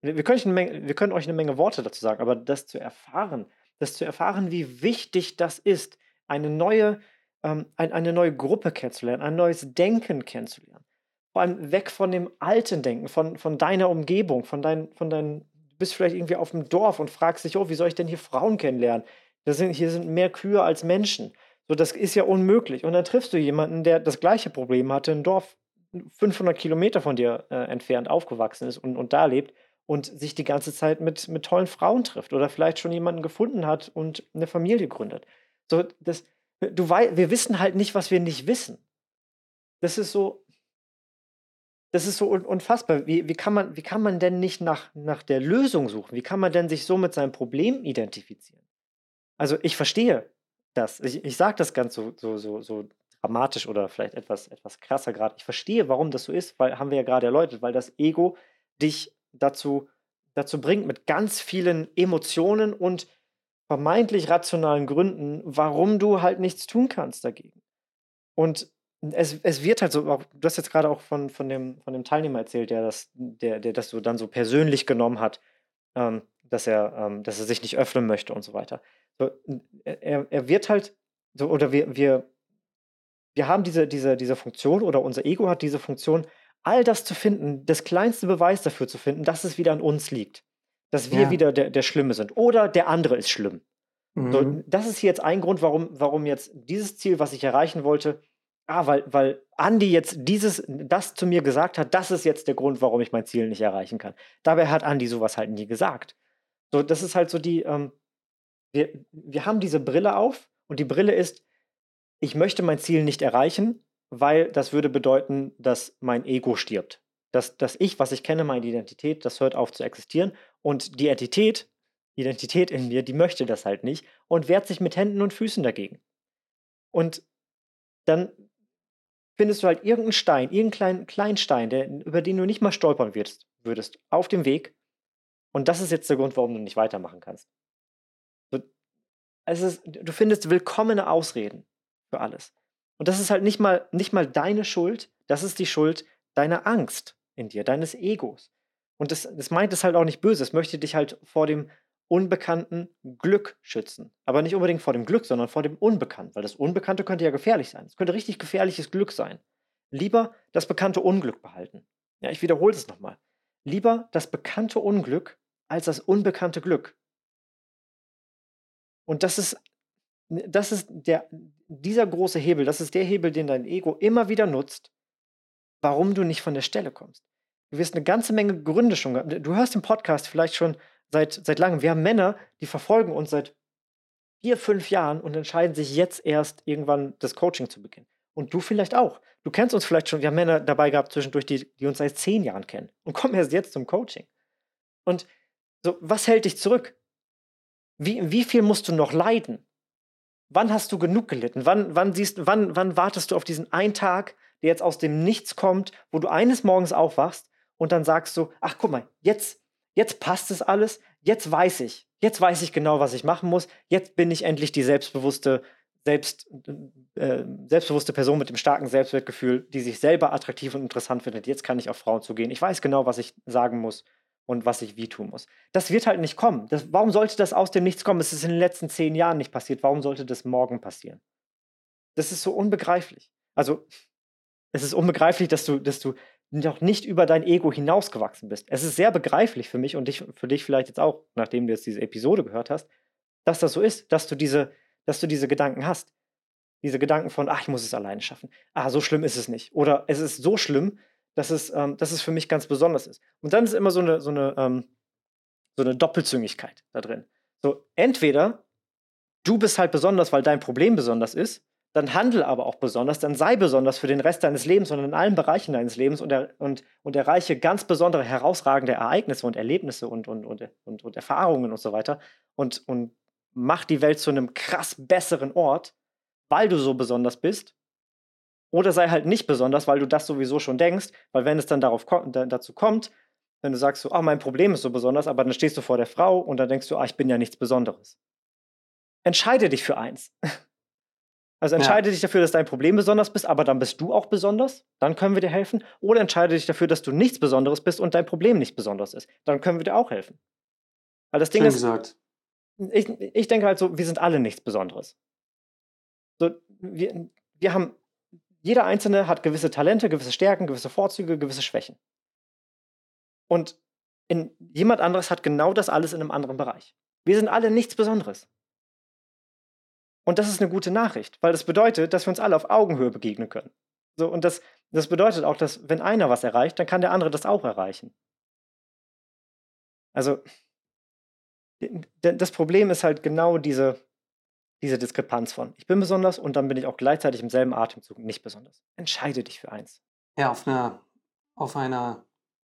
wir können, euch eine Menge, wir können euch eine Menge Worte dazu sagen, aber das zu erfahren, das zu erfahren, wie wichtig das ist, eine neue, ähm, ein, eine neue Gruppe kennenzulernen, ein neues Denken kennenzulernen. Vor allem weg von dem alten Denken, von, von deiner Umgebung, von dein, von dein, du bist vielleicht irgendwie auf dem Dorf und fragst dich, oh, wie soll ich denn hier Frauen kennenlernen? Sind, hier sind mehr Kühe als Menschen. So, das ist ja unmöglich. Und dann triffst du jemanden, der das gleiche Problem hatte, ein Dorf 500 Kilometer von dir äh, entfernt aufgewachsen ist und, und da lebt und sich die ganze Zeit mit, mit tollen Frauen trifft oder vielleicht schon jemanden gefunden hat und eine Familie gründet. So, das, Du wei wir wissen halt nicht, was wir nicht wissen. Das ist so, das ist so unfassbar. Wie, wie, kann, man, wie kann man denn nicht nach, nach der Lösung suchen? Wie kann man denn sich so mit seinem Problem identifizieren? Also ich verstehe das. Ich, ich sage das ganz so, so, so, so dramatisch oder vielleicht etwas, etwas krasser gerade. Ich verstehe, warum das so ist, weil haben wir ja gerade erläutert, weil das Ego dich dazu, dazu bringt, mit ganz vielen Emotionen und vermeintlich rationalen Gründen, warum du halt nichts tun kannst dagegen. Und es, es wird halt so, du hast jetzt gerade auch von, von, dem, von dem Teilnehmer erzählt, der das, der, der das so dann so persönlich genommen hat, ähm, dass, er, ähm, dass er sich nicht öffnen möchte und so weiter. So, er, er wird halt, so, oder wir, wir, wir haben diese, diese, diese Funktion oder unser Ego hat diese Funktion, all das zu finden, das kleinste Beweis dafür zu finden, dass es wieder an uns liegt. Dass wir ja. wieder der, der Schlimme sind. Oder der andere ist schlimm. Mhm. So, das ist jetzt ein Grund, warum, warum jetzt dieses Ziel, was ich erreichen wollte, ah, weil, weil Andi jetzt dieses, das zu mir gesagt hat, das ist jetzt der Grund, warum ich mein Ziel nicht erreichen kann. Dabei hat Andi sowas halt nie gesagt. So, das ist halt so die, ähm, wir, wir haben diese Brille auf und die Brille ist, ich möchte mein Ziel nicht erreichen, weil das würde bedeuten, dass mein Ego stirbt. Dass das Ich, was ich kenne, meine Identität, das hört auf zu existieren. Und die Entität, Identität in mir, die möchte das halt nicht und wehrt sich mit Händen und Füßen dagegen. Und dann findest du halt irgendeinen Stein, irgendeinen kleinen, kleinen Stein, der, über den du nicht mal stolpern würdest, würdest, auf dem Weg. Und das ist jetzt der Grund, warum du nicht weitermachen kannst. Es ist, du findest willkommene Ausreden für alles. Und das ist halt nicht mal, nicht mal deine Schuld, das ist die Schuld deiner Angst in dir, deines Egos. Und das, das meint es halt auch nicht böse, es möchte dich halt vor dem unbekannten Glück schützen. Aber nicht unbedingt vor dem Glück, sondern vor dem Unbekannten, weil das Unbekannte könnte ja gefährlich sein. Es könnte richtig gefährliches Glück sein. Lieber das bekannte Unglück behalten. Ja, ich wiederhole es nochmal. Lieber das bekannte Unglück als das unbekannte Glück. Und das ist, das ist der, dieser große Hebel, das ist der Hebel, den dein Ego immer wieder nutzt, warum du nicht von der Stelle kommst. Du wirst eine ganze Menge Gründe schon. Du hörst im Podcast vielleicht schon seit, seit langem. Wir haben Männer, die verfolgen uns seit vier, fünf Jahren und entscheiden sich jetzt erst irgendwann das Coaching zu beginnen. Und du vielleicht auch. Du kennst uns vielleicht schon. Wir haben Männer dabei gehabt zwischendurch, die, die uns seit zehn Jahren kennen und kommen erst jetzt zum Coaching. Und so, was hält dich zurück? Wie, wie viel musst du noch leiden? Wann hast du genug gelitten? Wann, wann, siehst, wann, wann wartest du auf diesen einen Tag, der jetzt aus dem Nichts kommt, wo du eines Morgens aufwachst und dann sagst du, ach guck mal, jetzt, jetzt passt es alles, jetzt weiß ich, jetzt weiß ich genau, was ich machen muss, jetzt bin ich endlich die selbstbewusste, selbst, äh, selbstbewusste Person mit dem starken Selbstwertgefühl, die sich selber attraktiv und interessant findet. Jetzt kann ich auf Frauen zugehen. Ich weiß genau, was ich sagen muss und was ich wie tun muss. Das wird halt nicht kommen. Das, warum sollte das aus dem Nichts kommen? Es ist in den letzten zehn Jahren nicht passiert. Warum sollte das morgen passieren? Das ist so unbegreiflich. Also, es ist unbegreiflich, dass du, dass du noch nicht über dein Ego hinausgewachsen bist. Es ist sehr begreiflich für mich und dich, für dich vielleicht jetzt auch, nachdem du jetzt diese Episode gehört hast, dass das so ist, dass du diese, dass du diese Gedanken hast. Diese Gedanken von, ach, ich muss es alleine schaffen. Ah, so schlimm ist es nicht. Oder es ist so schlimm, dass es, ähm, dass es für mich ganz besonders ist. Und dann ist immer so eine, so eine, ähm, so eine Doppelzüngigkeit da drin. So, entweder du bist halt besonders, weil dein Problem besonders ist, dann handel aber auch besonders, dann sei besonders für den Rest deines Lebens und in allen Bereichen deines Lebens und, er, und, und erreiche ganz besondere, herausragende Ereignisse und Erlebnisse und, und, und, und, und Erfahrungen und so weiter und, und mach die Welt zu einem krass besseren Ort, weil du so besonders bist. Oder sei halt nicht besonders, weil du das sowieso schon denkst, weil wenn es dann darauf dazu kommt, wenn du sagst so, ah, mein Problem ist so besonders, aber dann stehst du vor der Frau und dann denkst du, ah, ich bin ja nichts Besonderes. Entscheide dich für eins. Also entscheide ja. dich dafür, dass dein Problem besonders bist, aber dann bist du auch besonders. Dann können wir dir helfen. Oder entscheide dich dafür, dass du nichts Besonderes bist und dein Problem nicht besonders ist. Dann können wir dir auch helfen. Weil das Ding Schön ist. Gesagt. Ich, ich denke halt so, wir sind alle nichts Besonderes. So, wir, wir haben, jeder Einzelne hat gewisse Talente, gewisse Stärken, gewisse Vorzüge, gewisse Schwächen. Und in, jemand anderes hat genau das alles in einem anderen Bereich. Wir sind alle nichts Besonderes. Und das ist eine gute Nachricht, weil das bedeutet, dass wir uns alle auf Augenhöhe begegnen können. So, und das, das bedeutet auch, dass wenn einer was erreicht, dann kann der andere das auch erreichen. Also, das Problem ist halt genau diese, diese Diskrepanz von ich bin besonders und dann bin ich auch gleichzeitig im selben Atemzug nicht besonders. Entscheide dich für eins. Ja, auf einer, auf einer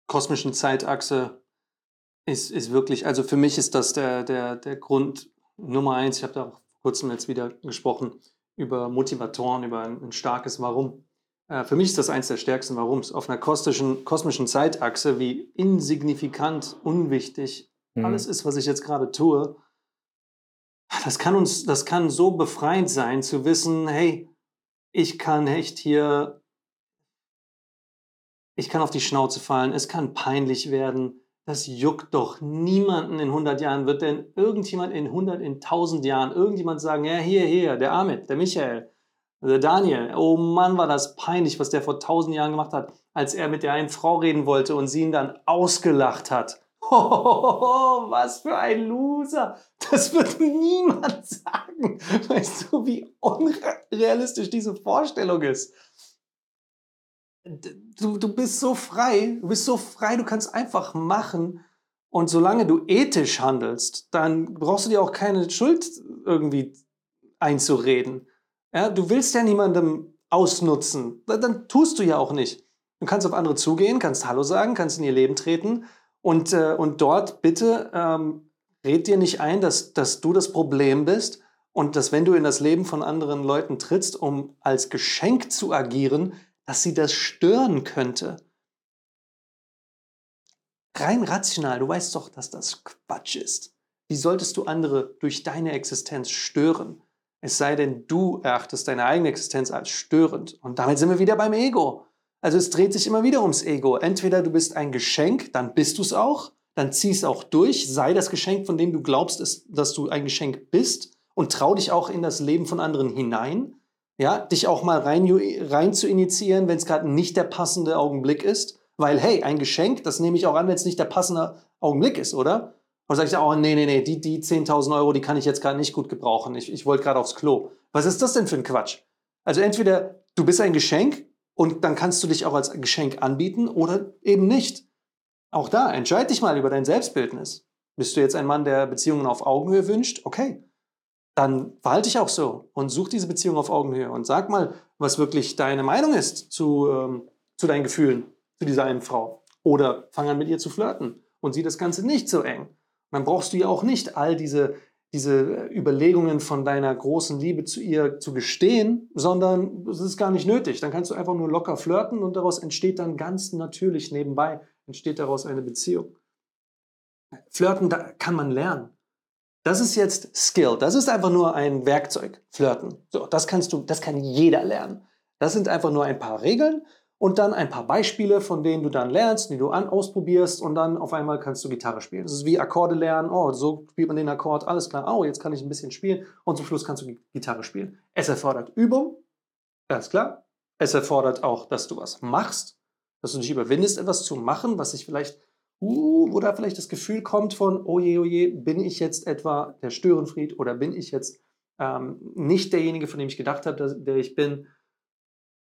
kosmischen Zeitachse ist, ist wirklich, also für mich ist das der, der, der Grund Nummer eins. Ich habe da auch vor kurzem jetzt wieder gesprochen über Motivatoren, über ein, ein starkes Warum. Äh, für mich ist das eins der stärksten Warums. Auf einer kosmischen, kosmischen Zeitachse, wie insignifikant, unwichtig mhm. alles ist, was ich jetzt gerade tue, das kann uns, das kann so befreiend sein, zu wissen, hey, ich kann echt hier, ich kann auf die Schnauze fallen, es kann peinlich werden, das juckt doch niemanden in 100 Jahren. Wird denn irgendjemand in 100, in 1000 Jahren, irgendjemand sagen, ja, hier, hier, der Ahmed, der Michael, der Daniel, oh Mann, war das peinlich, was der vor 1000 Jahren gemacht hat, als er mit der einen Frau reden wollte und sie ihn dann ausgelacht hat. Oh, was für ein Loser. Das wird niemand sagen. Weißt du, wie unrealistisch diese Vorstellung ist? Du, du bist so frei, du bist so frei, du kannst einfach machen. Und solange du ethisch handelst, dann brauchst du dir auch keine Schuld irgendwie einzureden. Ja, du willst ja niemandem ausnutzen. Dann tust du ja auch nicht. Du kannst auf andere zugehen, kannst Hallo sagen, kannst in ihr Leben treten und, äh, und dort bitte ähm, red dir nicht ein, dass, dass du das Problem bist und dass wenn du in das Leben von anderen Leuten trittst, um als Geschenk zu agieren, dass sie das stören könnte. Rein rational, du weißt doch, dass das Quatsch ist. Wie solltest du andere durch deine Existenz stören? Es sei denn, du erachtest deine eigene Existenz als störend. Und damit sind wir wieder beim Ego. Also es dreht sich immer wieder ums Ego. Entweder du bist ein Geschenk, dann bist du es auch, dann zieh es auch durch, sei das Geschenk, von dem du glaubst, dass du ein Geschenk bist und trau dich auch in das Leben von anderen hinein. Ja, dich auch mal rein, rein zu initiieren, wenn es gerade nicht der passende Augenblick ist. Weil, hey, ein Geschenk, das nehme ich auch an, wenn es nicht der passende Augenblick ist, oder? Und sage ich, oh, nee, nee, nee, die, die 10.000 Euro, die kann ich jetzt gerade nicht gut gebrauchen. Ich, ich wollte gerade aufs Klo. Was ist das denn für ein Quatsch? Also entweder du bist ein Geschenk und dann kannst du dich auch als Geschenk anbieten oder eben nicht. Auch da, entscheid dich mal über dein Selbstbildnis. Bist du jetzt ein Mann, der Beziehungen auf Augenhöhe wünscht? Okay, dann verhalte dich auch so und such diese Beziehung auf Augenhöhe und sag mal, was wirklich deine Meinung ist zu, ähm, zu deinen Gefühlen, zu dieser einen Frau. Oder fang an mit ihr zu flirten und sieh das Ganze nicht so eng. dann brauchst du ja auch nicht all diese diese Überlegungen von deiner großen Liebe zu ihr zu gestehen, sondern es ist gar nicht nötig. Dann kannst du einfach nur locker flirten und daraus entsteht dann ganz natürlich nebenbei, entsteht daraus eine Beziehung. Flirten da kann man lernen. Das ist jetzt Skill. Das ist einfach nur ein Werkzeug. Flirten. So, das kannst du, das kann jeder lernen. Das sind einfach nur ein paar Regeln und dann ein paar Beispiele, von denen du dann lernst, die du an ausprobierst und dann auf einmal kannst du Gitarre spielen. Das ist wie Akkorde lernen. Oh, so spielt man den Akkord, alles klar. Oh, jetzt kann ich ein bisschen spielen und zum Schluss kannst du Gitarre spielen. Es erfordert Übung, ganz klar. Es erfordert auch, dass du was machst, dass du dich überwindest, etwas zu machen, was sich vielleicht, uh, wo da vielleicht das Gefühl kommt von, oh je, oh je, bin ich jetzt etwa der Störenfried oder bin ich jetzt ähm, nicht derjenige, von dem ich gedacht habe, der ich bin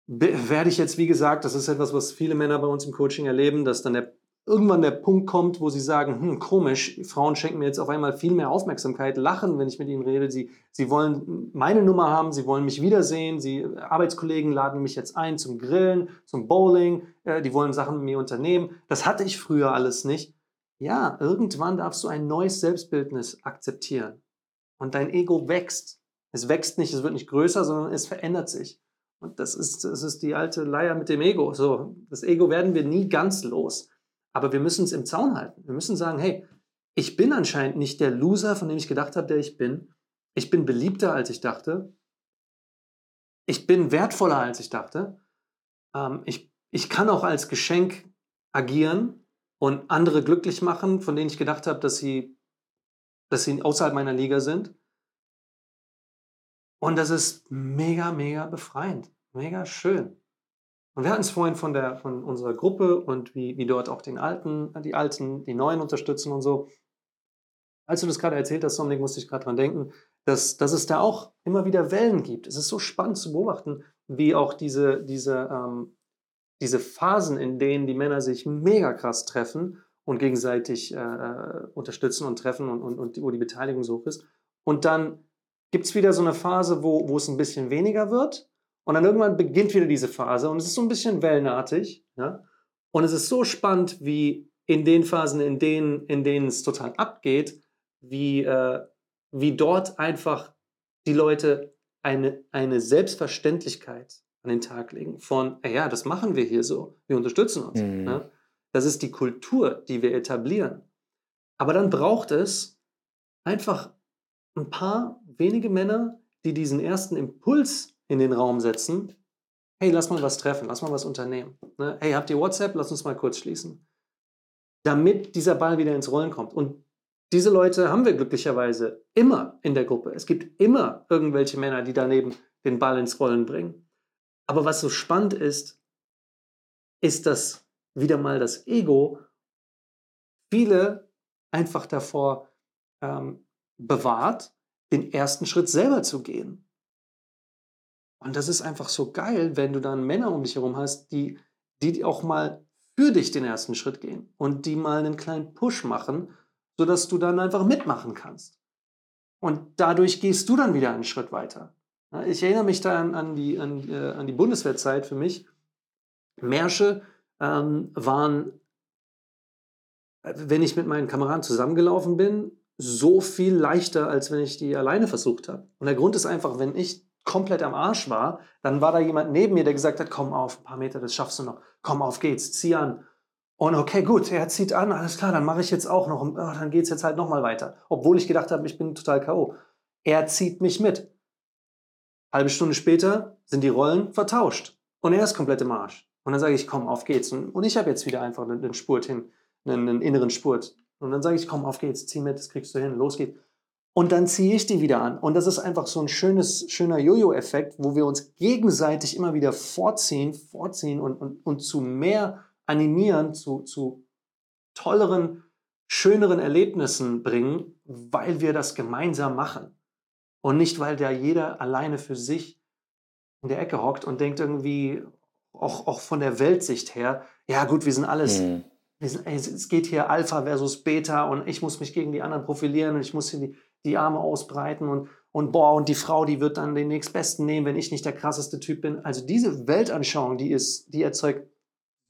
werde ich jetzt, wie gesagt, das ist etwas, was viele Männer bei uns im Coaching erleben, dass dann der, irgendwann der Punkt kommt, wo sie sagen, hm, komisch, Frauen schenken mir jetzt auf einmal viel mehr Aufmerksamkeit, lachen, wenn ich mit ihnen rede, sie, sie wollen meine Nummer haben, sie wollen mich wiedersehen, sie, Arbeitskollegen laden mich jetzt ein zum Grillen, zum Bowling, äh, die wollen Sachen mit mir unternehmen. Das hatte ich früher alles nicht. Ja, irgendwann darfst du ein neues Selbstbildnis akzeptieren. Und dein Ego wächst. Es wächst nicht, es wird nicht größer, sondern es verändert sich. Und das ist, das ist die alte Leier mit dem Ego. So, das Ego werden wir nie ganz los. Aber wir müssen es im Zaun halten. Wir müssen sagen, hey, ich bin anscheinend nicht der Loser, von dem ich gedacht habe, der ich bin. Ich bin beliebter, als ich dachte. Ich bin wertvoller, als ich dachte. Ähm, ich, ich kann auch als Geschenk agieren und andere glücklich machen, von denen ich gedacht habe, dass sie, dass sie außerhalb meiner Liga sind. Und das ist mega, mega befreiend. Mega schön. Und wir hatten es vorhin von, der, von unserer Gruppe und wie, wie dort auch den Alten, die Alten, die Neuen unterstützen und so. Als du das gerade erzählt hast, Dominik, musste ich gerade dran denken, dass, dass es da auch immer wieder Wellen gibt. Es ist so spannend zu beobachten, wie auch diese, diese, ähm, diese Phasen, in denen die Männer sich mega krass treffen und gegenseitig äh, äh unterstützen und treffen und, und, und wo die Beteiligung so hoch ist. Und dann gibt es wieder so eine Phase, wo, wo es ein bisschen weniger wird. Und dann irgendwann beginnt wieder diese Phase und es ist so ein bisschen wellenartig. Ja? Und es ist so spannend, wie in den Phasen, in denen, in denen es total abgeht, wie, äh, wie dort einfach die Leute eine, eine Selbstverständlichkeit an den Tag legen von, ja, das machen wir hier so, wir unterstützen uns. Mhm. Ne? Das ist die Kultur, die wir etablieren. Aber dann braucht es einfach ein paar wenige Männer, die diesen ersten Impuls in den Raum setzen. Hey, lass mal was treffen, lass mal was unternehmen. Ne? Hey, habt ihr WhatsApp? Lass uns mal kurz schließen. Damit dieser Ball wieder ins Rollen kommt. Und diese Leute haben wir glücklicherweise immer in der Gruppe. Es gibt immer irgendwelche Männer, die daneben den Ball ins Rollen bringen. Aber was so spannend ist, ist, dass wieder mal das Ego viele einfach davor ähm, bewahrt, den ersten Schritt selber zu gehen. Und das ist einfach so geil, wenn du dann Männer um dich herum hast, die, die auch mal für dich den ersten Schritt gehen und die mal einen kleinen Push machen, sodass du dann einfach mitmachen kannst. Und dadurch gehst du dann wieder einen Schritt weiter. Ich erinnere mich da an, an die, an, äh, an die Bundeswehrzeit für mich. Märsche ähm, waren, wenn ich mit meinen Kameraden zusammengelaufen bin, so viel leichter, als wenn ich die alleine versucht habe. Und der Grund ist einfach, wenn ich komplett am Arsch war, dann war da jemand neben mir, der gesagt hat, komm auf, ein paar Meter, das schaffst du noch. Komm auf geht's, zieh an. Und okay, gut, er zieht an, alles klar, dann mache ich jetzt auch noch, oh, dann geht's jetzt halt nochmal weiter. Obwohl ich gedacht habe, ich bin total K.O. Er zieht mich mit. Halbe Stunde später sind die Rollen vertauscht. Und er ist komplett im Arsch. Und dann sage ich, komm, auf geht's. Und, und ich habe jetzt wieder einfach einen, einen Spurt hin, einen, einen, inneren Spurt. Und dann sage ich, komm, auf geht's, zieh mit, das kriegst du hin, los geht's. Und dann ziehe ich die wieder an. Und das ist einfach so ein schönes, schöner Jojo-Effekt, wo wir uns gegenseitig immer wieder vorziehen, vorziehen und, und, und zu mehr animieren, zu, zu tolleren, schöneren Erlebnissen bringen, weil wir das gemeinsam machen. Und nicht, weil da jeder alleine für sich in der Ecke hockt und denkt irgendwie, auch, auch von der Weltsicht her, ja gut, wir sind alles, mhm. wir sind, ey, es geht hier Alpha versus Beta und ich muss mich gegen die anderen profilieren und ich muss hier die, die Arme ausbreiten und, und boah, und die Frau, die wird dann den nächstbesten nehmen, wenn ich nicht der krasseste Typ bin. Also diese Weltanschauung, die ist, die erzeugt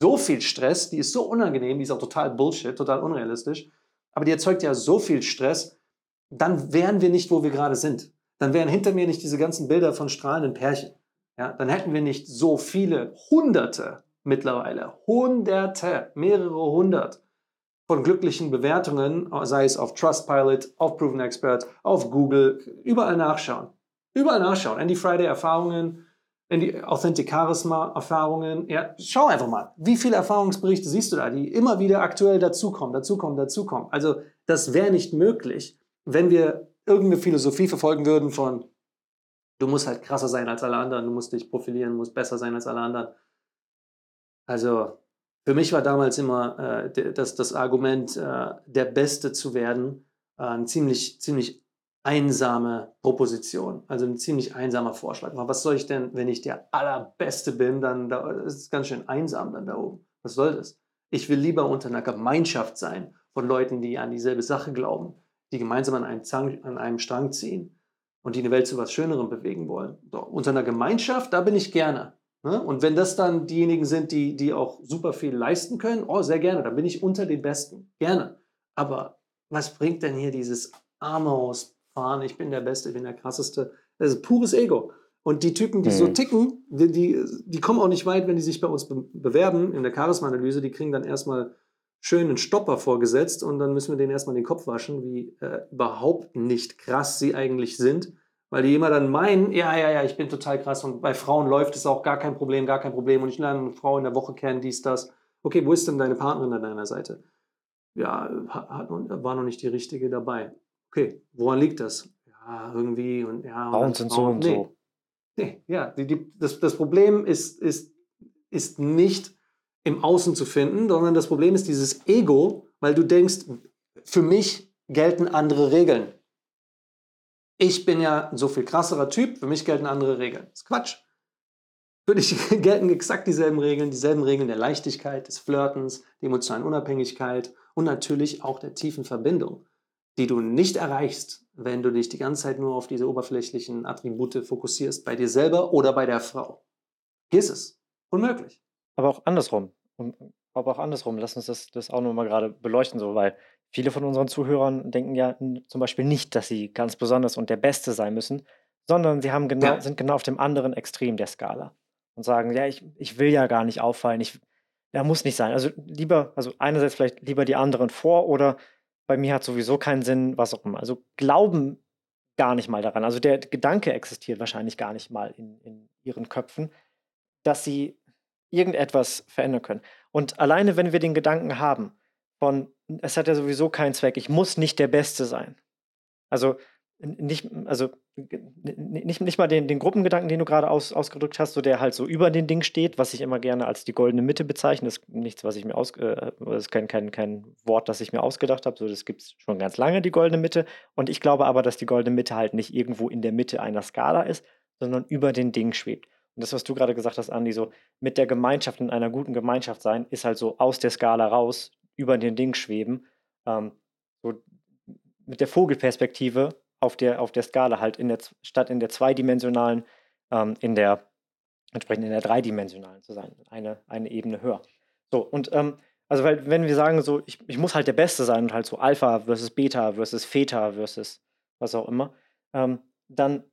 so viel Stress, die ist so unangenehm, die ist auch total Bullshit, total unrealistisch, aber die erzeugt ja so viel Stress, dann wären wir nicht, wo wir gerade sind. Dann wären hinter mir nicht diese ganzen Bilder von strahlenden Pärchen. Ja, dann hätten wir nicht so viele Hunderte mittlerweile, Hunderte, mehrere hundert von glücklichen Bewertungen, sei es auf Trustpilot, auf Proven Expert, auf Google, überall nachschauen. Überall nachschauen. Andy Friday Erfahrungen, in die Authentic Charisma Erfahrungen. Ja, schau einfach mal, wie viele Erfahrungsberichte siehst du da, die immer wieder aktuell dazukommen, dazukommen, dazukommen. Also das wäre nicht möglich, wenn wir irgendeine Philosophie verfolgen würden von du musst halt krasser sein als alle anderen, du musst dich profilieren, musst besser sein als alle anderen. Also für mich war damals immer äh, das, das Argument, äh, der Beste zu werden, äh, ein ziemlich, ziemlich einsame Proposition, also ein ziemlich einsamer Vorschlag. Was soll ich denn, wenn ich der Allerbeste bin, dann da, ist es ganz schön einsam dann da oben. Was soll das? Ich will lieber unter einer Gemeinschaft sein von Leuten, die an dieselbe Sache glauben, die gemeinsam an einem, Zang, an einem Strang ziehen und die eine Welt zu was Schönerem bewegen wollen. So, unter einer Gemeinschaft, da bin ich gerne. Ne? Und wenn das dann diejenigen sind, die, die auch super viel leisten können, oh, sehr gerne, dann bin ich unter den Besten. Gerne. Aber was bringt denn hier dieses Arme aus fahren, ich bin der Beste, ich bin der Krasseste. Das ist pures Ego. Und die Typen, die mhm. so ticken, die, die, die, kommen auch nicht weit, wenn die sich bei uns be bewerben in der Charisma-Analyse. Die kriegen dann erstmal schön einen Stopper vorgesetzt und dann müssen wir denen erstmal den Kopf waschen, wie äh, überhaupt nicht krass sie eigentlich sind. Weil die immer dann meinen, ja, ja, ja, ich bin total krass und bei Frauen läuft es auch gar kein Problem, gar kein Problem und ich lerne eine Frau in der Woche kennen, dies, das. Okay, wo ist denn deine Partnerin an deiner Seite? Ja, hat, war noch nicht die richtige dabei. Okay, woran liegt das? Ja, irgendwie und ja. Frauen sind so und nee. so. Nee, ja, die, die, das, das Problem ist, ist, ist nicht im Außen zu finden, sondern das Problem ist dieses Ego, weil du denkst, für mich gelten andere Regeln. Ich bin ja ein so viel krasserer Typ, für mich gelten andere Regeln. Das ist Quatsch. Für dich gelten exakt dieselben Regeln, dieselben Regeln der Leichtigkeit, des Flirtens, der emotionalen Unabhängigkeit und natürlich auch der tiefen Verbindung. die du nicht erreichst, wenn du dich die ganze Zeit nur auf diese oberflächlichen Attribute fokussierst, bei dir selber oder bei der Frau. Vergiss es. Unmöglich. Aber auch andersrum. Aber auch andersrum. Lass uns das, das auch nochmal gerade beleuchten, so, weil viele von unseren Zuhörern denken ja zum Beispiel nicht, dass sie ganz besonders und der Beste sein müssen, sondern sie haben genau, ja. sind genau auf dem anderen Extrem der Skala und sagen, ja, ich, ich will ja gar nicht auffallen, ich, der muss nicht sein. Also lieber, also einerseits vielleicht lieber die anderen vor oder bei mir hat sowieso keinen Sinn, was auch immer. Also glauben gar nicht mal daran. Also der Gedanke existiert wahrscheinlich gar nicht mal in, in ihren Köpfen, dass sie irgendetwas verändern können. Und alleine, wenn wir den Gedanken haben, von, es hat ja sowieso keinen Zweck, ich muss nicht der Beste sein. Also nicht, also nicht, nicht mal den, den Gruppengedanken, den du gerade aus, ausgedrückt hast, so der halt so über den Ding steht, was ich immer gerne als die goldene Mitte bezeichne. Das ist nichts, was ich mir aus, äh, das ist kein, kein, kein Wort, das ich mir ausgedacht habe. So, das gibt es schon ganz lange, die goldene Mitte. Und ich glaube aber, dass die goldene Mitte halt nicht irgendwo in der Mitte einer Skala ist, sondern über den Ding schwebt. Und das, was du gerade gesagt hast, Andi, so mit der Gemeinschaft in einer guten Gemeinschaft sein, ist halt so aus der Skala raus, über den Ding schweben. Ähm, so mit der Vogelperspektive auf der, auf der Skala halt in der, statt in der zweidimensionalen, ähm, in der, entsprechend in der dreidimensionalen zu sein, eine, eine Ebene höher. So, und ähm, also weil, wenn wir sagen, so, ich, ich muss halt der Beste sein und halt so Alpha versus Beta versus Theta versus was auch immer, ähm, dann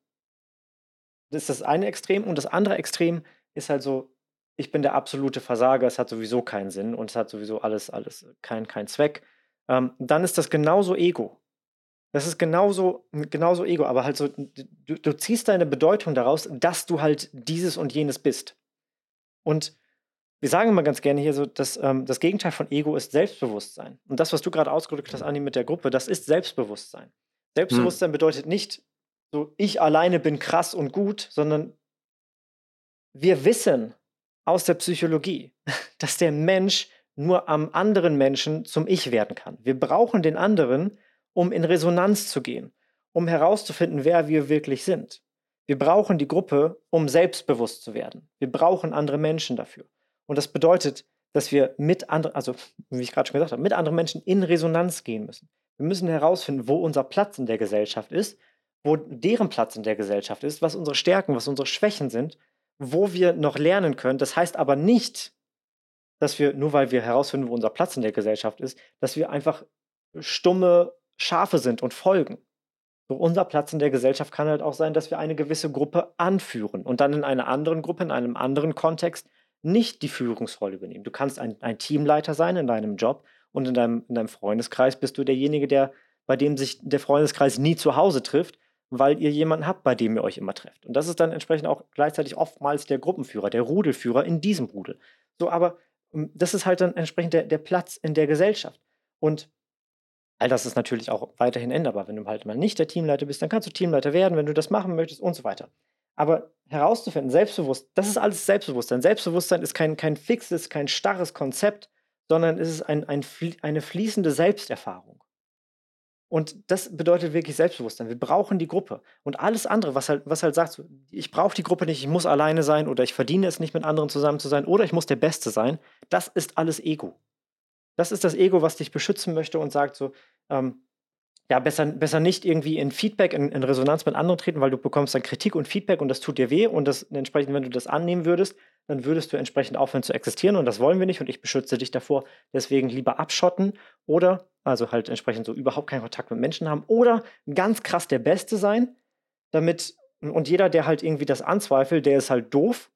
ist das eine Extrem und das andere Extrem ist halt so, ich bin der absolute Versager, es hat sowieso keinen Sinn und es hat sowieso alles, alles keinen kein Zweck. Ähm, dann ist das genauso Ego. Das ist genauso, genauso Ego, aber halt so, du, du ziehst deine Bedeutung daraus, dass du halt dieses und jenes bist. Und wir sagen immer ganz gerne hier so, dass ähm, das Gegenteil von Ego ist Selbstbewusstsein. Und das, was du gerade ausgedrückt hast, Anni, mit der Gruppe, das ist Selbstbewusstsein. Selbstbewusstsein hm. bedeutet nicht, so ich alleine bin krass und gut, sondern wir wissen aus der Psychologie, dass der Mensch nur am anderen Menschen zum Ich werden kann. Wir brauchen den anderen, um in Resonanz zu gehen, um herauszufinden, wer wir wirklich sind. Wir brauchen die Gruppe, um selbstbewusst zu werden. Wir brauchen andere Menschen dafür. Und das bedeutet, dass wir mit anderen, also wie ich gerade schon gesagt habe, mit anderen Menschen in Resonanz gehen müssen. Wir müssen herausfinden, wo unser Platz in der Gesellschaft ist, wo deren Platz in der Gesellschaft ist, was unsere Stärken, was unsere Schwächen sind, wo wir noch lernen können. Das heißt aber nicht, dass wir, nur weil wir herausfinden, wo unser Platz in der Gesellschaft ist, dass wir einfach stumme Schafe sind und folgen. So unser Platz in der Gesellschaft kann halt auch sein, dass wir eine gewisse Gruppe anführen und dann in einer anderen Gruppe, in einem anderen Kontext nicht die Führungsrolle übernehmen. Du kannst ein, ein Teamleiter sein in deinem Job und in deinem, in deinem Freundeskreis bist du derjenige, der, bei dem sich der Freundeskreis nie zu Hause trifft, weil ihr jemanden habt, bei dem ihr euch immer trefft. Und das ist dann entsprechend auch gleichzeitig oftmals der Gruppenführer, der Rudelführer in diesem Rudel. So, aber ähm, das ist halt dann entsprechend der, der Platz in der Gesellschaft. Und All das ist natürlich auch weiterhin änderbar. Wenn du halt mal nicht der Teamleiter bist, dann kannst du Teamleiter werden, wenn du das machen möchtest und so weiter. Aber herauszufinden, selbstbewusst, das ist alles Selbstbewusstsein. Selbstbewusstsein ist kein, kein fixes, kein starres Konzept, sondern es ist ein, ein, eine fließende Selbsterfahrung. Und das bedeutet wirklich Selbstbewusstsein. Wir brauchen die Gruppe. Und alles andere, was halt, was halt sagt, ich brauche die Gruppe nicht, ich muss alleine sein oder ich verdiene es nicht, mit anderen zusammen zu sein oder ich muss der Beste sein, das ist alles Ego. Das ist das Ego, was dich beschützen möchte und sagt so, ähm, ja, besser, besser nicht irgendwie in Feedback, in, in, Resonanz mit anderen treten, weil du bekommst dann Kritik und Feedback und das tut dir weh und das entsprechend, wenn du das annehmen würdest, dann würdest du entsprechend aufhören zu existieren und das wollen wir nicht und ich beschütze dich davor, deswegen lieber abschotten oder, also halt entsprechend so überhaupt keinen Kontakt mit Menschen haben oder ganz krass der Beste sein, damit, und jeder, der halt irgendwie das anzweifelt, der ist halt doof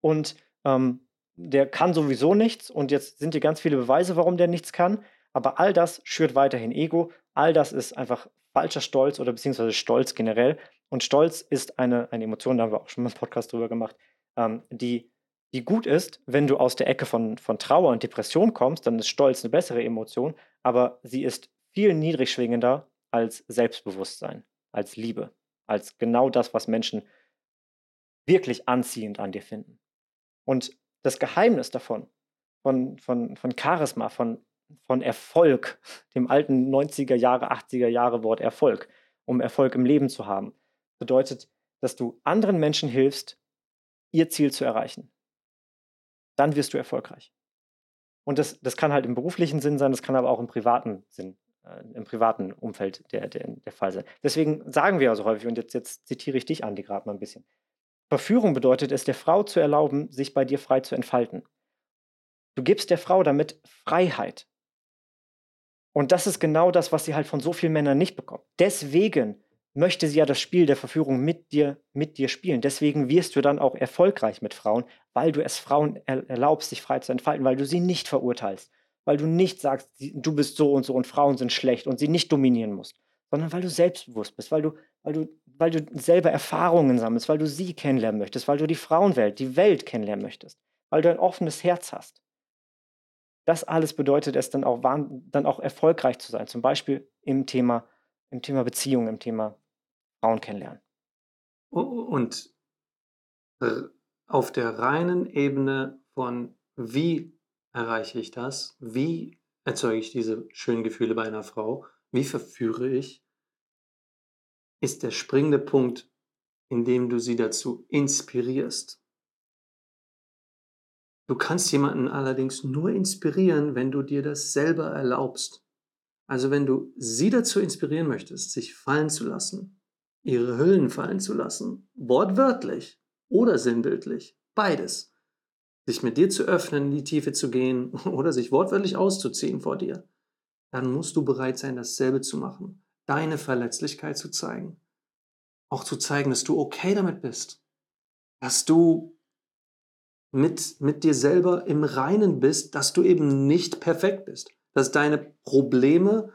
und ähm, der kann sowieso nichts und jetzt sind hier ganz viele Beweise, warum der nichts kann. Aber all das schürt weiterhin Ego. All das ist einfach falscher Stolz oder beziehungsweise Stolz generell. Und Stolz ist eine, eine Emotion, da haben wir auch schon mal einen Podcast drüber gemacht, ähm, die, die gut ist, wenn du aus der Ecke von, von Trauer und Depression kommst, dann ist Stolz eine bessere Emotion, aber sie ist viel niedrigschwingender als Selbstbewusstsein, als Liebe, als genau das, was Menschen wirklich anziehend an dir finden. Und das Geheimnis davon, von, von, von Charisma, von, von Erfolg, dem alten 90er Jahre, 80er Jahre Wort Erfolg, um Erfolg im Leben zu haben, bedeutet, dass du anderen Menschen hilfst, ihr Ziel zu erreichen. Dann wirst du erfolgreich. Und das, das kann halt im beruflichen Sinn sein, das kann aber auch im privaten Sinn äh, im privaten Umfeld der, der, der Fall sein. Deswegen sagen wir also häufig, und jetzt, jetzt zitiere ich dich, Andi, gerade mal ein bisschen. Verführung bedeutet es, der Frau zu erlauben, sich bei dir frei zu entfalten. Du gibst der Frau damit Freiheit. Und das ist genau das, was sie halt von so vielen Männern nicht bekommt. Deswegen möchte sie ja das Spiel der Verführung mit dir, mit dir spielen. Deswegen wirst du dann auch erfolgreich mit Frauen, weil du es Frauen erlaubst, sich frei zu entfalten, weil du sie nicht verurteilst, weil du nicht sagst, du bist so und so und Frauen sind schlecht und sie nicht dominieren musst, sondern weil du selbstbewusst bist, weil du, weil du, weil du selber Erfahrungen sammelst, weil du sie kennenlernen möchtest, weil du die Frauenwelt, die Welt kennenlernen möchtest, weil du ein offenes Herz hast. Das alles bedeutet es dann auch, dann auch erfolgreich zu sein, zum Beispiel im Thema, im Thema Beziehung, im Thema Frauen kennenlernen. Und auf der reinen Ebene von wie erreiche ich das, wie erzeuge ich diese schönen Gefühle bei einer Frau, wie verführe ich, ist der springende Punkt, in dem du sie dazu inspirierst. Du kannst jemanden allerdings nur inspirieren, wenn du dir das selber erlaubst. Also wenn du sie dazu inspirieren möchtest, sich fallen zu lassen, ihre Hüllen fallen zu lassen, wortwörtlich oder sinnbildlich, beides. Sich mit dir zu öffnen, in die Tiefe zu gehen oder sich wortwörtlich auszuziehen vor dir, dann musst du bereit sein, dasselbe zu machen, deine Verletzlichkeit zu zeigen, auch zu zeigen, dass du okay damit bist, dass du mit, mit dir selber im Reinen bist, dass du eben nicht perfekt bist, dass deine Probleme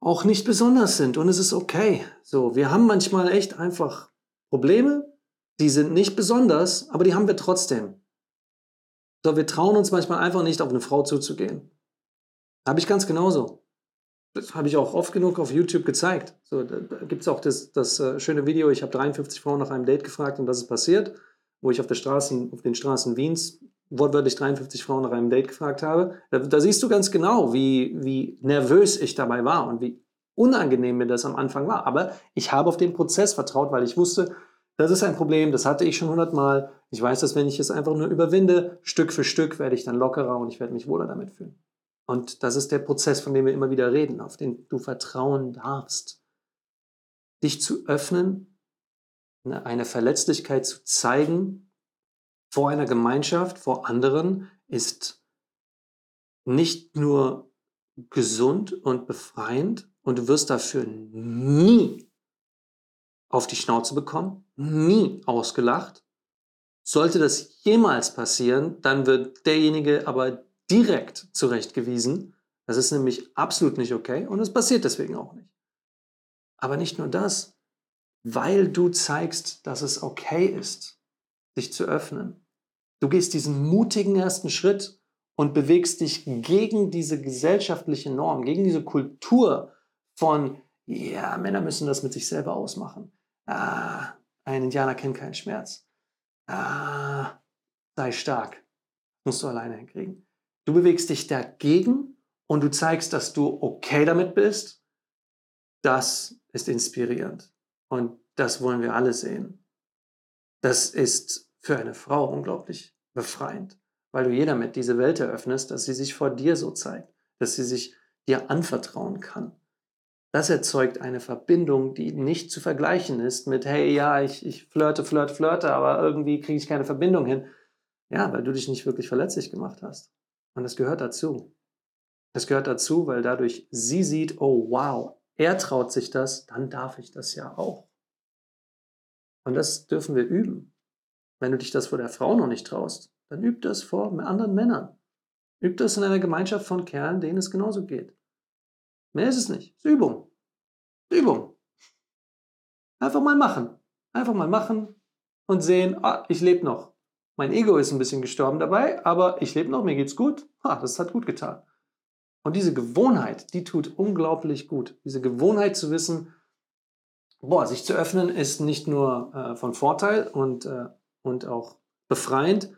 auch nicht besonders sind und es ist okay. So, wir haben manchmal echt einfach Probleme, die sind nicht besonders, aber die haben wir trotzdem. So, wir trauen uns manchmal einfach nicht, auf eine Frau zuzugehen. Habe ich ganz genauso. Das habe ich auch oft genug auf YouTube gezeigt. So, da, gibt es auch das, das uh, schöne Video, ich habe 53 Frauen nach einem Date gefragt und was ist passiert, wo ich auf, der Straßen, auf den Straßen Wiens wortwörtlich 53 Frauen nach einem Date gefragt habe, da, da, siehst du ganz genau, wie, wie nervös ich dabei war und wie unangenehm mir das am Anfang war. Aber ich habe auf den Prozess vertraut, weil ich wusste, das ist ein Problem, das hatte ich schon hundertmal. Ich weiß, dass wenn ich es einfach nur überwinde, Stück für Stück werde ich dann lockerer und ich werde mich wohler damit fühlen. Und das ist der Prozess, von dem wir immer wieder reden, auf den du vertrauen darfst. Dich zu öffnen, eine Verletzlichkeit zu zeigen, vor einer Gemeinschaft, vor anderen, ist nicht nur gesund und befreiend und du wirst dafür nie auf die Schnauze bekommen, nie ausgelacht. Sollte das jemals passieren, dann wird derjenige aber direkt zurechtgewiesen. Das ist nämlich absolut nicht okay und es passiert deswegen auch nicht. Aber nicht nur das, weil du zeigst, dass es okay ist, sich zu öffnen. Du gehst diesen mutigen ersten Schritt und bewegst dich gegen diese gesellschaftliche Norm, gegen diese Kultur von, ja, Männer müssen das mit sich selber ausmachen. Ah, ein Indianer kennt keinen Schmerz. Ah, sei stark. Musst du alleine hinkriegen. Du bewegst dich dagegen und du zeigst, dass du okay damit bist. Das ist inspirierend. Und das wollen wir alle sehen. Das ist für eine Frau unglaublich befreiend, weil du jeder mit diese Welt eröffnest, dass sie sich vor dir so zeigt, dass sie sich dir anvertrauen kann. Das erzeugt eine Verbindung, die nicht zu vergleichen ist mit, hey, ja, ich, ich flirte, flirte, flirte, aber irgendwie kriege ich keine Verbindung hin. Ja, weil du dich nicht wirklich verletzlich gemacht hast. Und das gehört dazu. Das gehört dazu, weil dadurch sie sieht, oh wow, er traut sich das, dann darf ich das ja auch. Und das dürfen wir üben. Wenn du dich das vor der Frau noch nicht traust, dann üb das vor anderen Männern. Üb das in einer Gemeinschaft von Kerlen, denen es genauso geht. Mehr ist es nicht. Es ist Übung. Übung. Einfach mal machen. Einfach mal machen und sehen, ah, ich lebe noch. Mein Ego ist ein bisschen gestorben dabei, aber ich lebe noch, mir geht's gut. Ah, das hat gut getan. Und diese Gewohnheit, die tut unglaublich gut. Diese Gewohnheit zu wissen, boah, sich zu öffnen ist nicht nur äh, von Vorteil und, äh, und auch befreiend.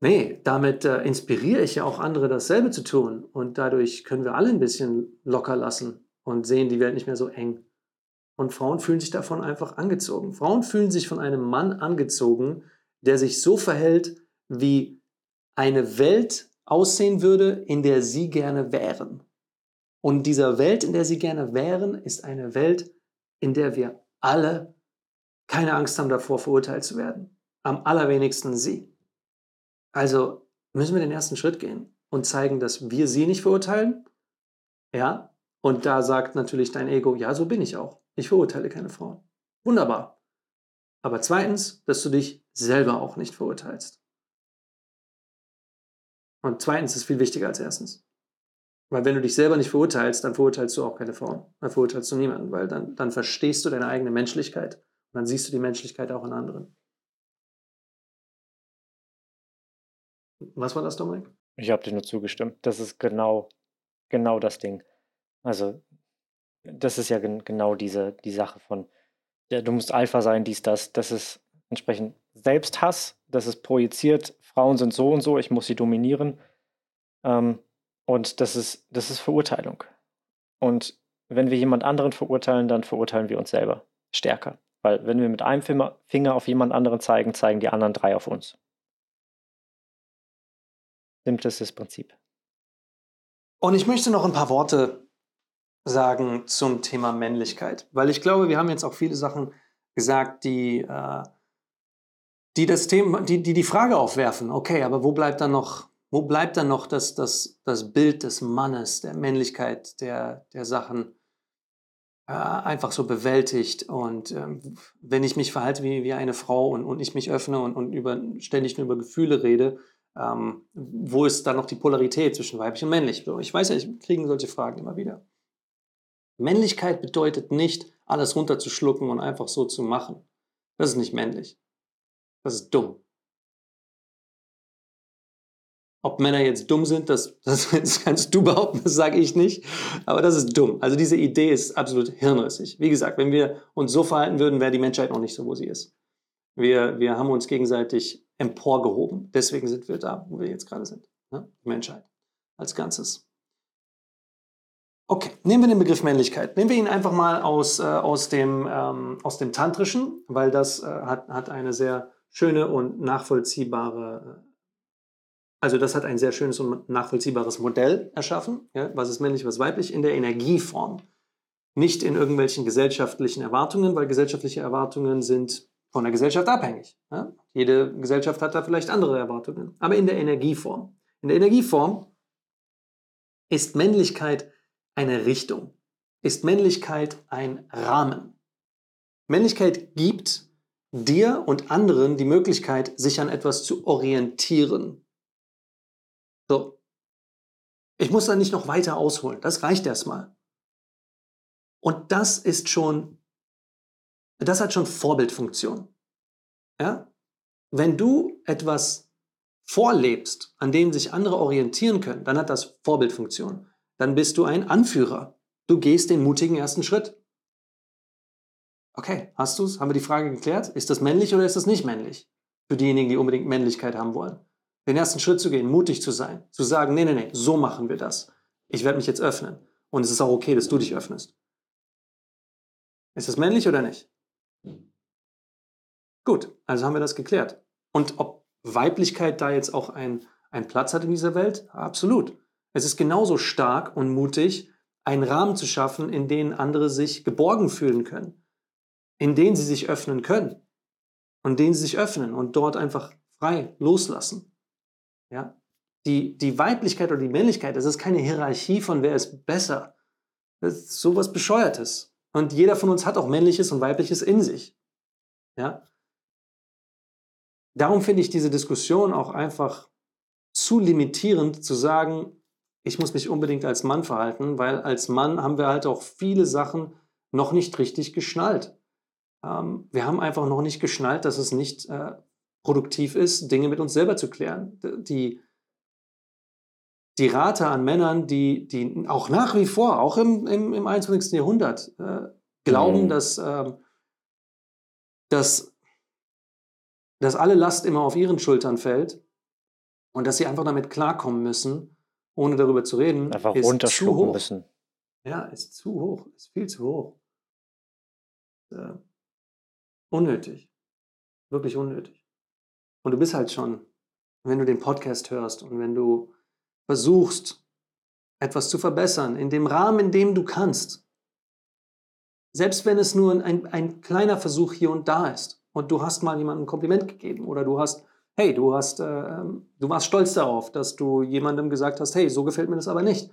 Nee, damit äh, inspiriere ich ja auch andere, dasselbe zu tun. Und dadurch können wir alle ein bisschen locker lassen und sehen die Welt nicht mehr so eng. Und Frauen fühlen sich davon einfach angezogen. Frauen fühlen sich von einem Mann angezogen, der sich so verhält, wie eine Welt aussehen würde, in der sie gerne wären. Und dieser Welt, in der sie gerne wären, ist eine Welt, in der wir alle keine Angst haben davor, verurteilt zu werden. Am allerwenigsten sie. Also müssen wir den ersten Schritt gehen und zeigen, dass wir sie nicht verurteilen. Ja, und da sagt natürlich dein Ego, ja, so bin ich auch. Ich verurteile keine Frauen. Wunderbar. Aber zweitens, dass du dich selber auch nicht verurteilst. Und zweitens ist viel wichtiger als erstens. Weil wenn du dich selber nicht verurteilst, dann verurteilst du auch keine Frauen. Dann verurteilst du niemanden, weil dann, dann verstehst du deine eigene Menschlichkeit. Und dann siehst du die Menschlichkeit auch in anderen. Was war das, Dominik? Ich habe dir nur zugestimmt. Das ist genau, genau das Ding. Also, das ist ja gen genau diese die Sache von, ja, du musst Alpha sein, dies, das. Das ist entsprechend Selbsthass. Das ist projiziert. Frauen sind so und so, ich muss sie dominieren. Ähm, und das ist, das ist Verurteilung. Und wenn wir jemand anderen verurteilen, dann verurteilen wir uns selber stärker. Weil wenn wir mit einem Finger auf jemand anderen zeigen, zeigen die anderen drei auf uns. Simples Prinzip. Und ich möchte noch ein paar Worte sagen zum Thema Männlichkeit, weil ich glaube, wir haben jetzt auch viele Sachen gesagt, die, äh, die das Thema, die, die die Frage aufwerfen. Okay, aber wo bleibt dann noch wo bleibt dann noch das, das, das Bild des Mannes, der Männlichkeit, der, der Sachen äh, einfach so bewältigt? Und ähm, wenn ich mich verhalte wie, wie eine Frau und, und ich mich öffne und, und über, ständig nur über Gefühle rede, ähm, wo ist da noch die Polarität zwischen weiblich und männlich? Ich weiß ja, ich kriege solche Fragen immer wieder. Männlichkeit bedeutet nicht, alles runterzuschlucken und einfach so zu machen. Das ist nicht männlich. Das ist dumm. Ob Männer jetzt dumm sind, das, das, kannst du behaupten, das sage ich nicht. Aber das ist dumm. Also diese Idee ist absolut hirnrissig. Wie gesagt, wenn wir uns so verhalten würden, wäre die Menschheit noch nicht so, wo sie ist. Wir, wir haben uns gegenseitig emporgehoben. Deswegen sind wir da, wo wir jetzt gerade sind. Ne? Die Menschheit als Ganzes. Okay, nehmen wir den Begriff Männlichkeit. Nehmen wir ihn einfach mal aus, äh, aus, dem, ähm, aus dem Tantrischen, weil das äh, hat, hat eine sehr schöne und nachvollziehbare äh, also das hat ein sehr schönes und nachvollziehbares Modell erschaffen. Ja, was ist männlich, was weiblich? In der Energieform. Nicht in irgendwelchen gesellschaftlichen Erwartungen, weil gesellschaftliche Erwartungen sind von der Gesellschaft abhängig. Ja? Jede Gesellschaft hat da vielleicht andere Erwartungen. Aber in der Energieform. In der Energieform ist Männlichkeit eine Richtung. Ist Männlichkeit ein Rahmen. Männlichkeit gibt dir und anderen die Möglichkeit, sich an etwas zu orientieren. So. Ich muss da nicht noch weiter ausholen. Das reicht erstmal. Und das ist schon, das hat schon Vorbildfunktion. Ja? Wenn du etwas vorlebst, an dem sich andere orientieren können, dann hat das Vorbildfunktion. Dann bist du ein Anführer. Du gehst den mutigen ersten Schritt. Okay, hast du es? Haben wir die Frage geklärt? Ist das männlich oder ist das nicht männlich? Für diejenigen, die unbedingt Männlichkeit haben wollen den ersten Schritt zu gehen, mutig zu sein, zu sagen, nee, nee, nee, so machen wir das. Ich werde mich jetzt öffnen. Und es ist auch okay, dass du dich öffnest. Ist das männlich oder nicht? Gut, also haben wir das geklärt. Und ob Weiblichkeit da jetzt auch einen Platz hat in dieser Welt? Absolut. Es ist genauso stark und mutig, einen Rahmen zu schaffen, in den andere sich geborgen fühlen können, in den sie sich öffnen können und den sie sich öffnen und dort einfach frei loslassen. Ja? Die, die Weiblichkeit oder die Männlichkeit, das ist keine Hierarchie von wer ist besser. Das ist sowas Bescheuertes. Und jeder von uns hat auch männliches und weibliches in sich. Ja? Darum finde ich diese Diskussion auch einfach zu limitierend zu sagen, ich muss mich unbedingt als Mann verhalten, weil als Mann haben wir halt auch viele Sachen noch nicht richtig geschnallt. Ähm, wir haben einfach noch nicht geschnallt, dass es nicht äh, produktiv ist, Dinge mit uns selber zu klären. Die, die Rate an Männern, die, die auch nach wie vor, auch im, im, im 21. Jahrhundert, äh, glauben, mhm. dass, äh, dass, dass alle Last immer auf ihren Schultern fällt und dass sie einfach damit klarkommen müssen, ohne darüber zu reden, einfach ist zu hoch. müssen. Ja, ist zu hoch, ist viel zu hoch. Äh, unnötig. Wirklich unnötig. Und du bist halt schon, wenn du den Podcast hörst und wenn du versuchst, etwas zu verbessern, in dem Rahmen, in dem du kannst. Selbst wenn es nur ein, ein kleiner Versuch hier und da ist und du hast mal jemandem ein Kompliment gegeben oder du hast, hey, du hast, äh, du warst stolz darauf, dass du jemandem gesagt hast, hey, so gefällt mir das aber nicht.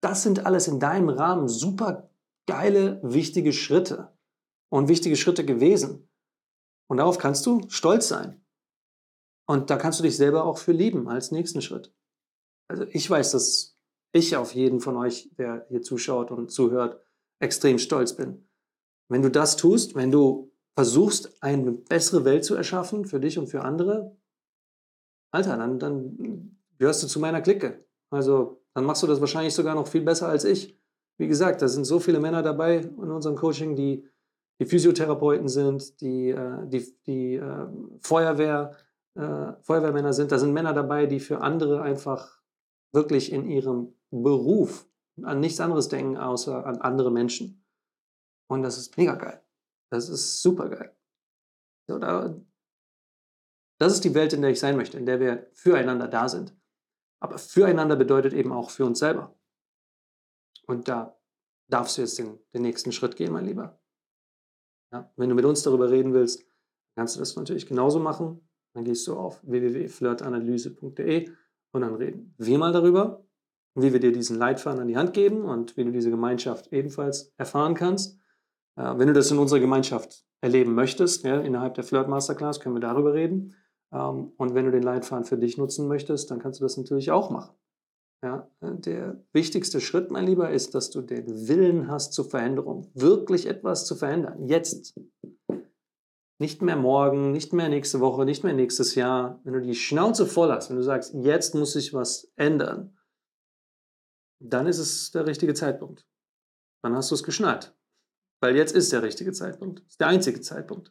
Das sind alles in deinem Rahmen super geile, wichtige Schritte und wichtige Schritte gewesen. Und darauf kannst du stolz sein. Und da kannst du dich selber auch für lieben als nächsten Schritt. Also ich weiß, dass ich auf jeden von euch, der hier zuschaut und zuhört, extrem stolz bin. Wenn du das tust, wenn du versuchst, eine bessere Welt zu erschaffen für dich und für andere, Alter, dann, dann gehörst du zu meiner Clique. Also dann machst du das wahrscheinlich sogar noch viel besser als ich. Wie gesagt, da sind so viele Männer dabei in unserem Coaching, die, die Physiotherapeuten sind, die, äh, die, die äh, Feuerwehr, äh, Feuerwehrmänner sind. Da sind Männer dabei, die für andere einfach wirklich in ihrem Beruf an nichts anderes denken, außer an andere Menschen. Und das ist mega geil. Das ist super geil. So, da, das ist die Welt, in der ich sein möchte, in der wir füreinander da sind. Aber füreinander bedeutet eben auch für uns selber. Und da darfst du jetzt den, den nächsten Schritt gehen, mein Lieber. Ja, wenn du mit uns darüber reden willst, kannst du das natürlich genauso machen. Dann gehst du auf www.flirtanalyse.de und dann reden wir mal darüber, wie wir dir diesen Leitfaden an die Hand geben und wie du diese Gemeinschaft ebenfalls erfahren kannst. Äh, wenn du das in unserer Gemeinschaft erleben möchtest, ja, innerhalb der Flirt Masterclass, können wir darüber reden. Ähm, und wenn du den Leitfaden für dich nutzen möchtest, dann kannst du das natürlich auch machen. Ja, der wichtigste Schritt, mein Lieber, ist, dass du den Willen hast zur Veränderung, wirklich etwas zu verändern. Jetzt. Nicht mehr morgen, nicht mehr nächste Woche, nicht mehr nächstes Jahr. Wenn du die Schnauze voll hast, wenn du sagst, jetzt muss ich was ändern, dann ist es der richtige Zeitpunkt. Dann hast du es geschnallt. Weil jetzt ist der richtige Zeitpunkt. Ist der einzige Zeitpunkt.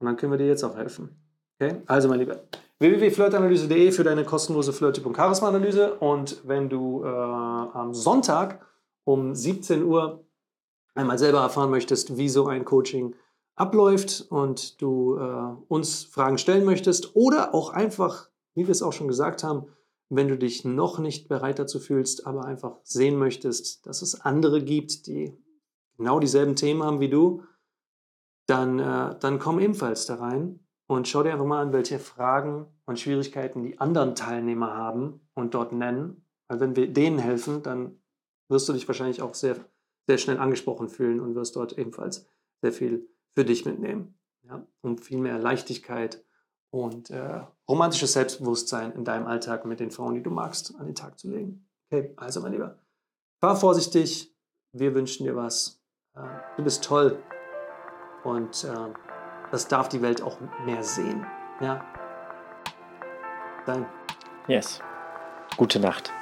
Und dann können wir dir jetzt auch helfen. Okay? Also, mein Lieber, www.flirtanalyse.de für deine kostenlose Flirt- und Charisma-Analyse. Und wenn du äh, am Sonntag um 17 Uhr einmal selber erfahren möchtest, wie so ein Coaching abläuft und du äh, uns Fragen stellen möchtest oder auch einfach, wie wir es auch schon gesagt haben, wenn du dich noch nicht bereit dazu fühlst, aber einfach sehen möchtest, dass es andere gibt, die genau dieselben Themen haben wie du, dann, äh, dann komm ebenfalls da rein und schau dir einfach mal an, welche Fragen und Schwierigkeiten die anderen Teilnehmer haben und dort nennen. Weil wenn wir denen helfen, dann wirst du dich wahrscheinlich auch sehr, sehr schnell angesprochen fühlen und wirst dort ebenfalls sehr viel für dich mitnehmen. Ja? Um viel mehr Leichtigkeit und äh, romantisches Selbstbewusstsein in deinem Alltag mit den Frauen, die du magst, an den Tag zu legen. Okay, also mein Lieber, fahr vorsichtig. Wir wünschen dir was. Äh, du bist toll. Und äh, das darf die Welt auch mehr sehen. Ja. Dein. Yes. Gute Nacht.